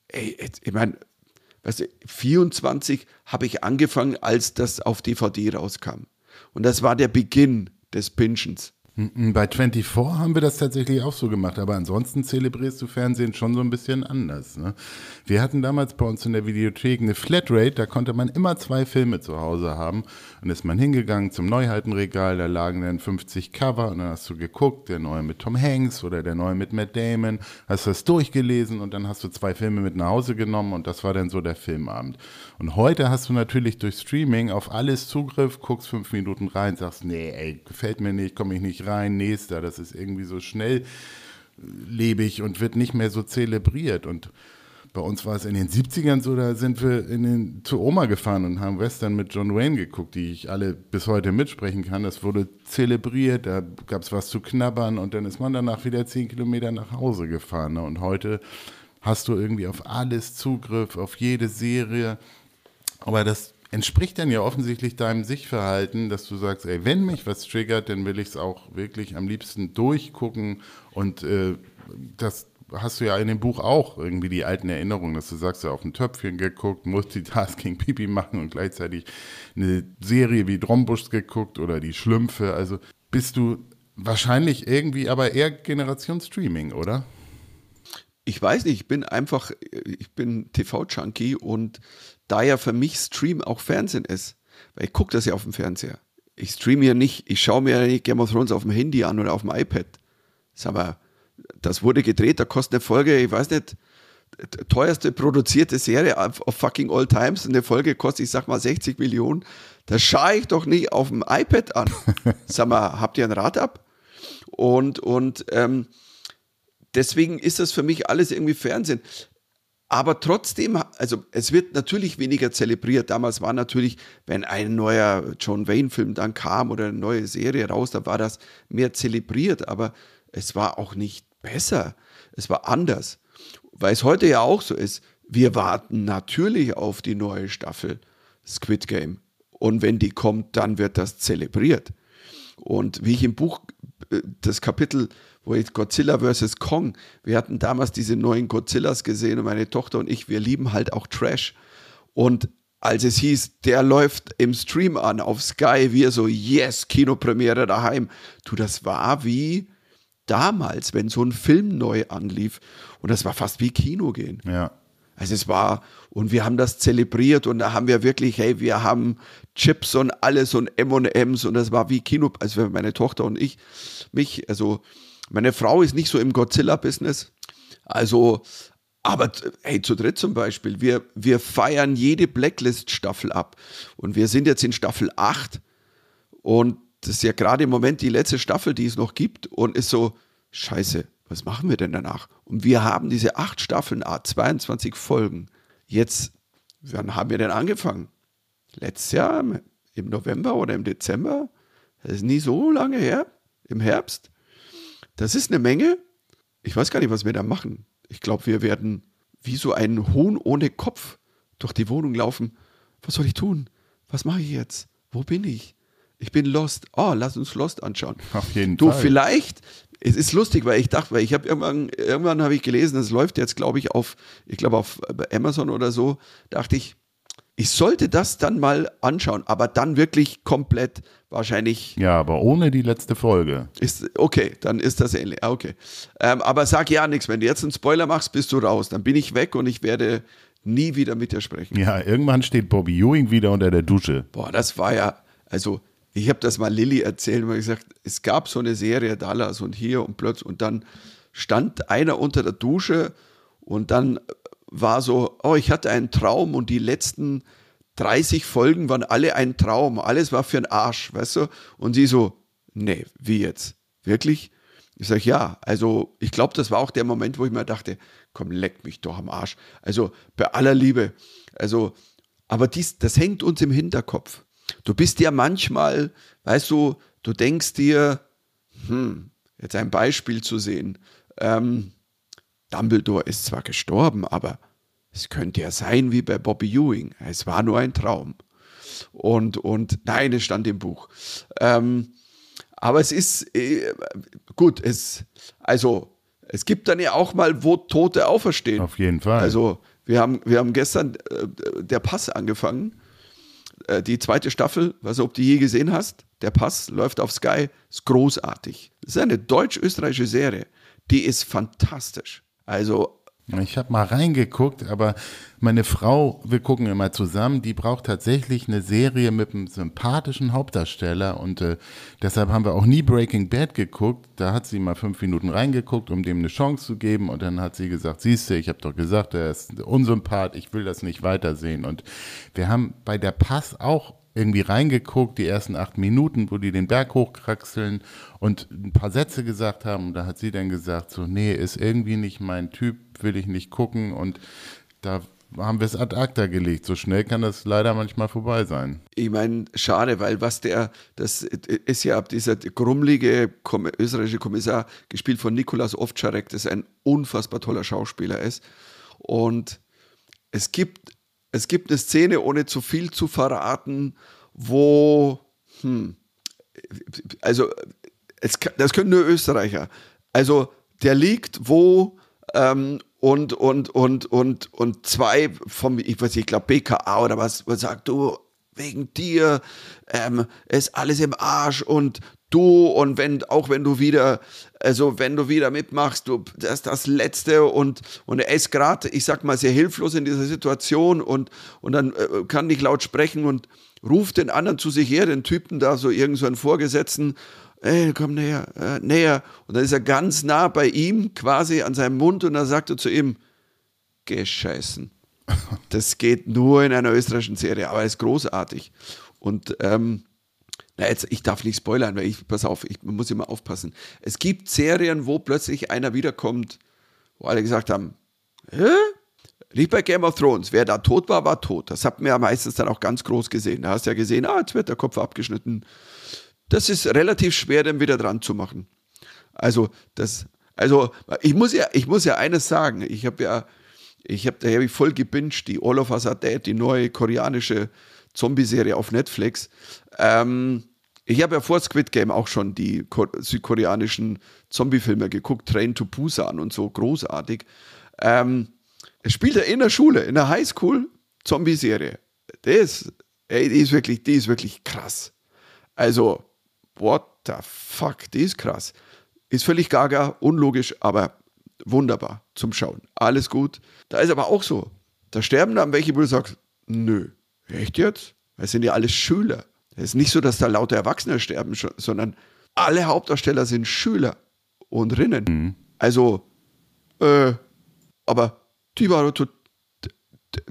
ey, ich meine, weißt du, 24 habe ich angefangen, als das auf DVD rauskam. Und das war der Beginn des Bingens.
Bei 24 haben wir das tatsächlich auch so gemacht, aber ansonsten zelebrierst du Fernsehen schon so ein bisschen anders. Ne? Wir hatten damals bei uns in der Videothek eine Flatrate, da konnte man immer zwei Filme zu Hause haben. Und ist man hingegangen zum Neuheitenregal, da lagen dann 50 Cover und dann hast du geguckt, der neue mit Tom Hanks oder der neue mit Matt Damon, hast das durchgelesen und dann hast du zwei Filme mit nach Hause genommen und das war dann so der Filmabend. Und heute hast du natürlich durch Streaming auf alles Zugriff, guckst fünf Minuten rein, sagst, nee, ey, gefällt mir nicht, komme ich nicht rein, nächster, das ist irgendwie so schnell lebig und wird nicht mehr so zelebriert und bei uns war es in den 70ern so, da sind wir in den, zu Oma gefahren und haben Western mit John Wayne geguckt, die ich alle bis heute mitsprechen kann. Das wurde zelebriert, da gab es was zu knabbern und dann ist man danach wieder zehn Kilometer nach Hause gefahren. Ne? Und heute hast du irgendwie auf alles Zugriff, auf jede Serie. Aber das entspricht dann ja offensichtlich deinem Sichtverhalten, dass du sagst, ey, wenn mich was triggert, dann will ich es auch wirklich am liebsten durchgucken und äh, das hast du ja in dem Buch auch irgendwie die alten Erinnerungen, dass du sagst, ja auf ein Töpfchen geguckt, Multitasking Pipi machen und gleichzeitig eine Serie wie Drombusch geguckt oder die Schlümpfe. Also bist du wahrscheinlich irgendwie aber eher Generation Streaming, oder?
Ich weiß nicht, ich bin einfach, ich bin TV-Junkie und da ja für mich Stream auch Fernsehen ist, weil ich gucke das ja auf dem Fernseher. Ich streame ja nicht, ich schaue mir ja nicht Game of Thrones auf dem Handy an oder auf dem iPad. Ist aber das wurde gedreht, da kostet eine Folge, ich weiß nicht, teuerste produzierte Serie auf, fucking all times. Eine Folge kostet, ich sag mal, 60 Millionen. Das schaue ich doch nicht auf dem iPad an. Sag mal, habt ihr ein Rad ab? Und, und ähm, deswegen ist das für mich alles irgendwie Fernsehen. Aber trotzdem, also es wird natürlich weniger zelebriert. Damals war natürlich, wenn ein neuer John Wayne-Film dann kam oder eine neue Serie raus, da war das mehr zelebriert. Aber es war auch nicht besser. Es war anders. Weil es heute ja auch so ist. Wir warten natürlich auf die neue Staffel Squid Game. Und wenn die kommt, dann wird das zelebriert. Und wie ich im Buch äh, das Kapitel, wo ich Godzilla vs. Kong, wir hatten damals diese neuen Godzillas gesehen und meine Tochter und ich, wir lieben halt auch Trash. Und als es hieß, der läuft im Stream an auf Sky, wir so, yes, Kinopremiere daheim. Du, das war wie, damals, wenn so ein Film neu anlief. Und das war fast wie Kino gehen.
Ja.
Also es war, und wir haben das zelebriert und da haben wir wirklich, hey, wir haben Chips und alles und M&M's und das war wie Kino, also meine Tochter und ich, mich, also meine Frau ist nicht so im Godzilla-Business, also, aber hey, zu dritt zum Beispiel, wir, wir feiern jede Blacklist-Staffel ab und wir sind jetzt in Staffel 8 und das ist ja gerade im Moment die letzte Staffel, die es noch gibt und ist so, scheiße, was machen wir denn danach? Und wir haben diese acht Staffeln, 22 Folgen. Jetzt, wann haben wir denn angefangen? Letztes Jahr im November oder im Dezember? Das ist nie so lange her, im Herbst. Das ist eine Menge. Ich weiß gar nicht, was wir da machen. Ich glaube, wir werden wie so ein Huhn ohne Kopf durch die Wohnung laufen. Was soll ich tun? Was mache ich jetzt? Wo bin ich? Ich bin Lost. Oh, lass uns Lost anschauen.
Auf jeden
du,
Fall.
Du, vielleicht, es ist lustig, weil ich dachte, weil ich habe irgendwann, irgendwann habe ich gelesen, es läuft jetzt, glaube ich, auf, ich glaube auf Amazon oder so, dachte ich, ich sollte das dann mal anschauen, aber dann wirklich komplett wahrscheinlich.
Ja, aber ohne die letzte Folge.
Ist, okay, dann ist das ähnlich. Ah, okay. Ähm, aber sag ja nichts. Wenn du jetzt einen Spoiler machst, bist du raus. Dann bin ich weg und ich werde nie wieder mit dir sprechen.
Ja, irgendwann steht Bobby Ewing wieder unter der Dusche.
Boah, das war ja, also ich habe das mal Lilly erzählt, weil ich gesagt, es gab so eine Serie Dallas und hier und plötzlich und dann stand einer unter der Dusche und dann war so, oh, ich hatte einen Traum und die letzten 30 Folgen waren alle ein Traum, alles war für einen Arsch, weißt du? Und sie so, nee, wie jetzt? Wirklich? Ich sage, ja, also ich glaube, das war auch der Moment, wo ich mir dachte, komm, leck mich doch am Arsch. Also bei aller Liebe. Also, aber dies, das hängt uns im Hinterkopf. Du bist ja manchmal, weißt du, du denkst dir, hm, jetzt ein Beispiel zu sehen. Ähm, Dumbledore ist zwar gestorben, aber es könnte ja sein wie bei Bobby Ewing. Es war nur ein Traum. Und, und nein, es stand im Buch. Ähm, aber es ist äh, gut, es, also es gibt dann ja auch mal, wo Tote auferstehen.
Auf jeden Fall.
Also wir haben, wir haben gestern äh, der Pass angefangen äh, die zweite Staffel, weiß nicht, ob du je gesehen hast. Der Pass läuft auf Sky, ist großartig. Das ist eine deutsch-österreichische Serie. Die ist fantastisch. Also
ich habe mal reingeguckt, aber meine Frau, wir gucken immer zusammen, die braucht tatsächlich eine Serie mit einem sympathischen Hauptdarsteller und äh, deshalb haben wir auch nie Breaking Bad geguckt. Da hat sie mal fünf Minuten reingeguckt, um dem eine Chance zu geben und dann hat sie gesagt, siehst du, ich habe doch gesagt, er ist unsympath, ich will das nicht weitersehen. Und wir haben bei der Pass auch irgendwie reingeguckt, die ersten acht Minuten, wo die den Berg hochkraxeln und ein paar Sätze gesagt haben. Und da hat sie dann gesagt, so, nee, ist irgendwie nicht mein Typ, will ich nicht gucken. Und da haben wir es ad acta gelegt. So schnell kann das leider manchmal vorbei sein.
Ich meine, schade, weil was der, das ist ja dieser grummelige österreichische Kommissar, gespielt von Nikolaus Ovtcharek, das ein unfassbar toller Schauspieler ist. Und es gibt es gibt eine Szene, ohne zu viel zu verraten, wo, hm, also, es, das können nur Österreicher. Also, der liegt wo ähm, und, und, und, und, und zwei vom, ich weiß nicht, ich glaube BKA oder was, was sagt, du, wegen dir ähm, ist alles im Arsch und du und wenn auch wenn du wieder also wenn du wieder mitmachst du das ist das letzte und und er ist gerade ich sag mal sehr hilflos in dieser Situation und und dann äh, kann nicht laut sprechen und ruft den anderen zu sich her den Typen da so irgend so einen Vorgesetzten ey komm näher äh, näher. Und dann ist er ganz nah bei ihm quasi an seinem Mund und dann sagt er zu ihm gescheißen das geht nur in einer österreichischen Serie aber ist großartig. Und ähm, na jetzt, ich darf nicht spoilern, weil ich, pass auf, ich muss immer aufpassen. Es gibt Serien, wo plötzlich einer wiederkommt, wo alle gesagt haben, hä? Nicht bei Game of Thrones. Wer da tot war, war tot. Das hat man ja meistens dann auch ganz groß gesehen. Da hast du ja gesehen, ah, jetzt wird der Kopf abgeschnitten. Das ist relativ schwer, dann wieder dran zu machen. Also, das, also, ich muss ja, ich muss ja eines sagen. Ich habe ja, ich habe, da habe ich voll gebinged, die All of Us Are Dead, die neue koreanische Zombie-Serie auf Netflix. Ähm, ich habe ja vor Squid Game auch schon die südkoreanischen Zombie-Filme geguckt, Train to Busan und so, großartig. Ähm, es spielt ja in der Schule, in der Highschool, Zombie-Serie. Das, ey, die ist wirklich, die ist wirklich krass. Also, what the fuck, die ist krass. Ist völlig gaga, unlogisch, aber wunderbar zum Schauen. Alles gut. Da ist aber auch so. Da sterben dann welche, wo du sagst, nö, echt jetzt? Das sind ja alles Schüler. Es ist nicht so, dass da lauter Erwachsene sterben, sondern alle Hauptdarsteller sind Schüler und Rinnen. Mhm. Also, äh, aber die war doch,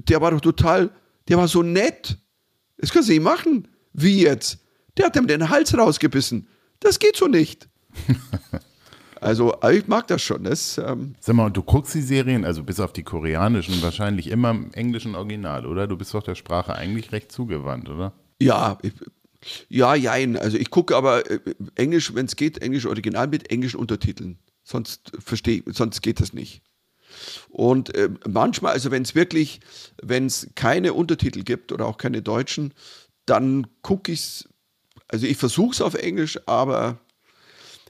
der war doch total, der war so nett. Das kannst du nicht machen. Wie jetzt? Der hat ihm den Hals rausgebissen. Das geht so nicht. Also, ich mag das schon. Das, ähm
Sag mal, du guckst die Serien, also bis auf die koreanischen, wahrscheinlich immer im englischen Original, oder? Du bist doch der Sprache eigentlich recht zugewandt, oder?
Ja, ja, jein. Also ich gucke aber äh, Englisch, wenn es geht, Englisch Original mit englischen Untertiteln. Sonst verstehe, sonst geht das nicht. Und äh, manchmal, also wenn es wirklich, wenn es keine Untertitel gibt oder auch keine deutschen, dann gucke ich es, also ich versuche es auf Englisch, aber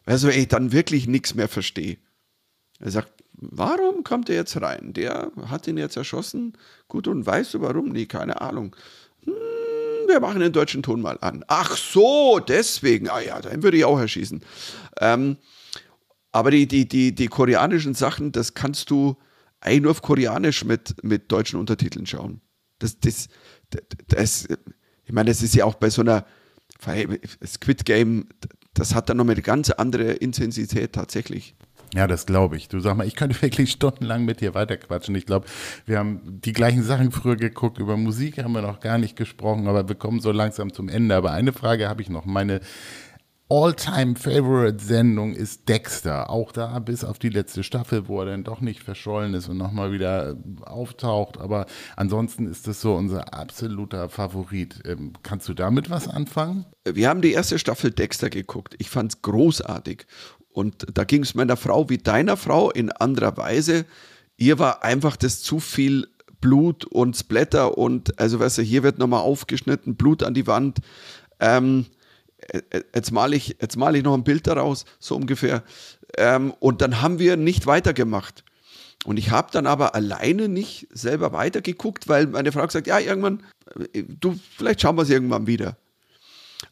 also wenn ich dann wirklich nichts mehr verstehe. Er sagt, warum kommt er jetzt rein? Der hat ihn jetzt erschossen. Gut, und weißt du warum? Nee, keine Ahnung. Hm, wir machen den deutschen Ton mal an. Ach so, deswegen. Ah ja, dann würde ich auch erschießen. Ähm, aber die, die, die, die koreanischen Sachen, das kannst du eigentlich nur auf Koreanisch mit, mit deutschen Untertiteln schauen. Das, das, das, ich meine, das ist ja auch bei so einer Squid Game, das hat dann noch eine ganz andere Intensität tatsächlich.
Ja, das glaube ich. Du sag mal, ich könnte wirklich stundenlang mit dir weiterquatschen. Ich glaube, wir haben die gleichen Sachen früher geguckt. Über Musik haben wir noch gar nicht gesprochen, aber wir kommen so langsam zum Ende. Aber eine Frage habe ich noch. Meine All-Time-Favorite-Sendung ist Dexter. Auch da bis auf die letzte Staffel, wo er dann doch nicht verschollen ist und nochmal wieder auftaucht. Aber ansonsten ist das so unser absoluter Favorit. Ähm, kannst du damit was anfangen?
Wir haben die erste Staffel Dexter geguckt. Ich fand es großartig. Und da ging es meiner Frau wie deiner Frau in anderer Weise. Ihr war einfach das zu viel Blut und Splatter und also weißt du, hier wird nochmal aufgeschnitten, Blut an die Wand. Ähm, äh, äh, jetzt male ich, mal ich noch ein Bild daraus, so ungefähr. Ähm, und dann haben wir nicht weitergemacht. Und ich habe dann aber alleine nicht selber weitergeguckt, weil meine Frau gesagt, ja, irgendwann, äh, du, vielleicht schauen wir es irgendwann wieder.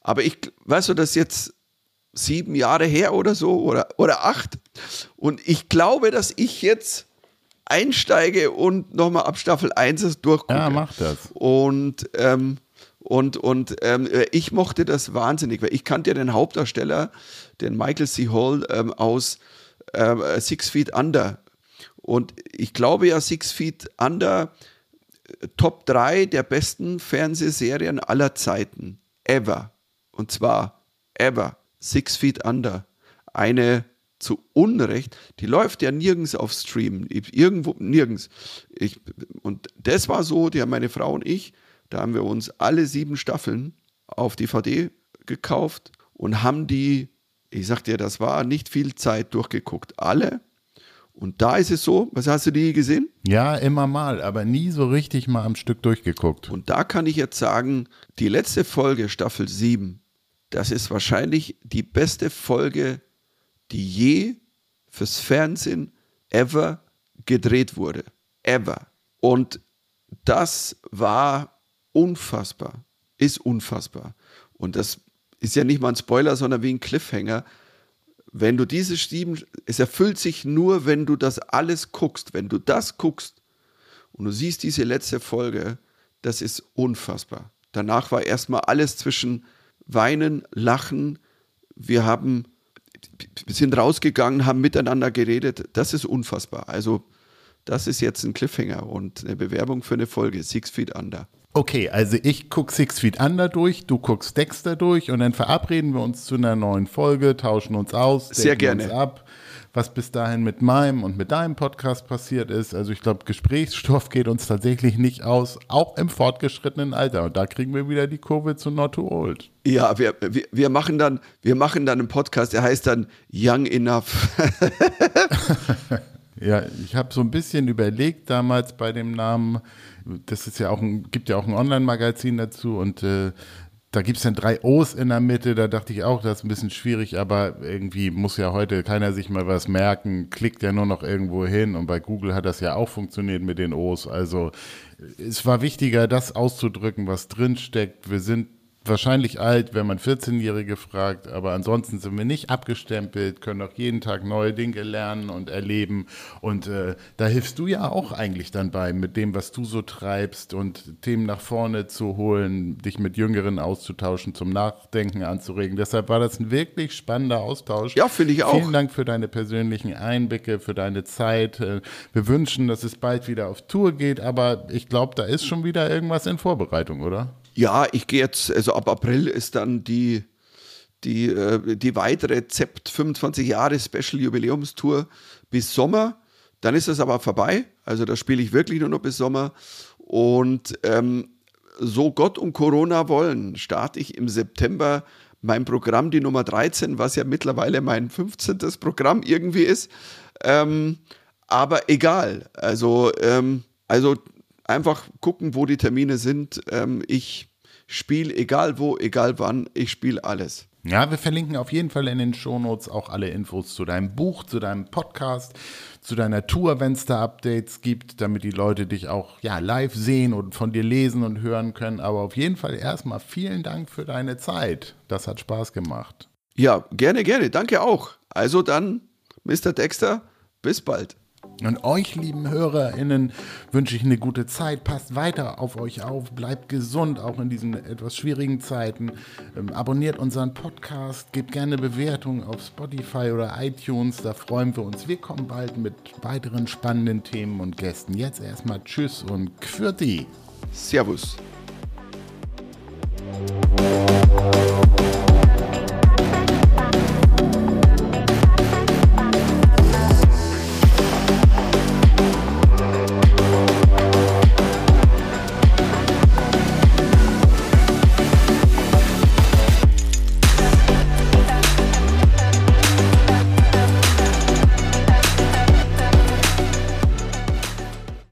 Aber ich, weißt du, das ist jetzt sieben Jahre her oder so oder, oder acht. Und ich glaube, dass ich jetzt einsteige und nochmal ab Staffel 1 durchgucke.
Ja, mach das.
Und, ähm, und, und ähm, ich mochte das wahnsinnig, weil ich kannte ja den Hauptdarsteller, den Michael C. Hall, ähm, aus äh, Six Feet Under. Und ich glaube ja, Six Feet Under, äh, Top 3 der besten Fernsehserien aller Zeiten. Ever. Und zwar ever. Six Feet Under. Eine zu Unrecht, die läuft ja nirgends auf Stream, irgendwo, nirgends. Ich, und das war so, die haben meine Frau und ich, da haben wir uns alle sieben Staffeln auf DVD gekauft und haben die, ich sag dir, das war nicht viel Zeit durchgeguckt, alle. Und da ist es so, was hast du die gesehen?
Ja, immer mal, aber nie so richtig mal am Stück durchgeguckt.
Und da kann ich jetzt sagen, die letzte Folge, Staffel 7, das ist wahrscheinlich die beste Folge, die je fürs Fernsehen ever gedreht wurde. Ever. Und das war unfassbar. Ist unfassbar. Und das ist ja nicht mal ein Spoiler, sondern wie ein Cliffhanger. Wenn du diese sieben, es erfüllt sich nur, wenn du das alles guckst. Wenn du das guckst und du siehst diese letzte Folge, das ist unfassbar. Danach war erstmal alles zwischen Weinen, Lachen. Wir haben, sind rausgegangen, haben miteinander geredet. Das ist unfassbar. Also, das ist jetzt ein Cliffhanger und eine Bewerbung für eine Folge, Six Feet Under.
Okay, also ich gucke Six Feet Under durch, du guckst Dexter durch und dann verabreden wir uns zu einer neuen Folge, tauschen uns aus,
Sehr gerne.
uns ab was bis dahin mit meinem und mit deinem Podcast passiert ist. Also ich glaube, Gesprächsstoff geht uns tatsächlich nicht aus, auch im fortgeschrittenen Alter. Und da kriegen wir wieder die Kurve zu Not Too Old.
Ja, wir, wir, wir, machen, dann, wir machen dann einen Podcast, der heißt dann Young Enough.
ja, ich habe so ein bisschen überlegt damals bei dem Namen, das ist ja auch ein, gibt ja auch ein Online-Magazin dazu und äh, da gibt es dann drei O's in der Mitte, da dachte ich auch, das ist ein bisschen schwierig, aber irgendwie muss ja heute keiner sich mal was merken, klickt ja nur noch irgendwo hin und bei Google hat das ja auch funktioniert mit den O's. Also es war wichtiger, das auszudrücken, was drinsteckt. Wir sind wahrscheinlich alt, wenn man 14-Jährige fragt, aber ansonsten sind wir nicht abgestempelt, können auch jeden Tag neue Dinge lernen und erleben. Und äh, da hilfst du ja auch eigentlich dann bei, mit dem, was du so treibst und Themen nach vorne zu holen, dich mit Jüngeren auszutauschen, zum Nachdenken anzuregen. Deshalb war das ein wirklich spannender Austausch.
Ja, finde ich auch.
Vielen Dank für deine persönlichen Einblicke, für deine Zeit. Äh, wir wünschen, dass es bald wieder auf Tour geht, aber ich glaube, da ist schon wieder irgendwas in Vorbereitung, oder?
Ja, ich gehe jetzt, also ab April ist dann die, die, äh, die weitere ZEPT 25 Jahre Special Jubiläumstour bis Sommer. Dann ist das aber vorbei. Also da spiele ich wirklich nur noch bis Sommer. Und ähm, so Gott und Corona wollen, starte ich im September mein Programm, die Nummer 13, was ja mittlerweile mein 15. Programm irgendwie ist. Ähm, aber egal. Also, ähm, also einfach gucken, wo die Termine sind. Ähm, ich spiele egal wo, egal wann, ich spiele alles.
Ja, wir verlinken auf jeden Fall in den Shownotes auch alle Infos zu deinem Buch, zu deinem Podcast, zu deiner Tour, wenn es da Updates gibt, damit die Leute dich auch ja, live sehen und von dir lesen und hören können. Aber auf jeden Fall erstmal vielen Dank für deine Zeit. Das hat Spaß gemacht.
Ja, gerne, gerne. Danke auch. Also dann, Mr. Dexter, bis bald.
Und euch, lieben HörerInnen, wünsche ich eine gute Zeit. Passt weiter auf euch auf, bleibt gesund, auch in diesen etwas schwierigen Zeiten. Ähm, abonniert unseren Podcast, gebt gerne Bewertungen auf Spotify oder iTunes, da freuen wir uns. Wir kommen bald mit weiteren spannenden Themen und Gästen. Jetzt erstmal Tschüss und Quirti.
Servus.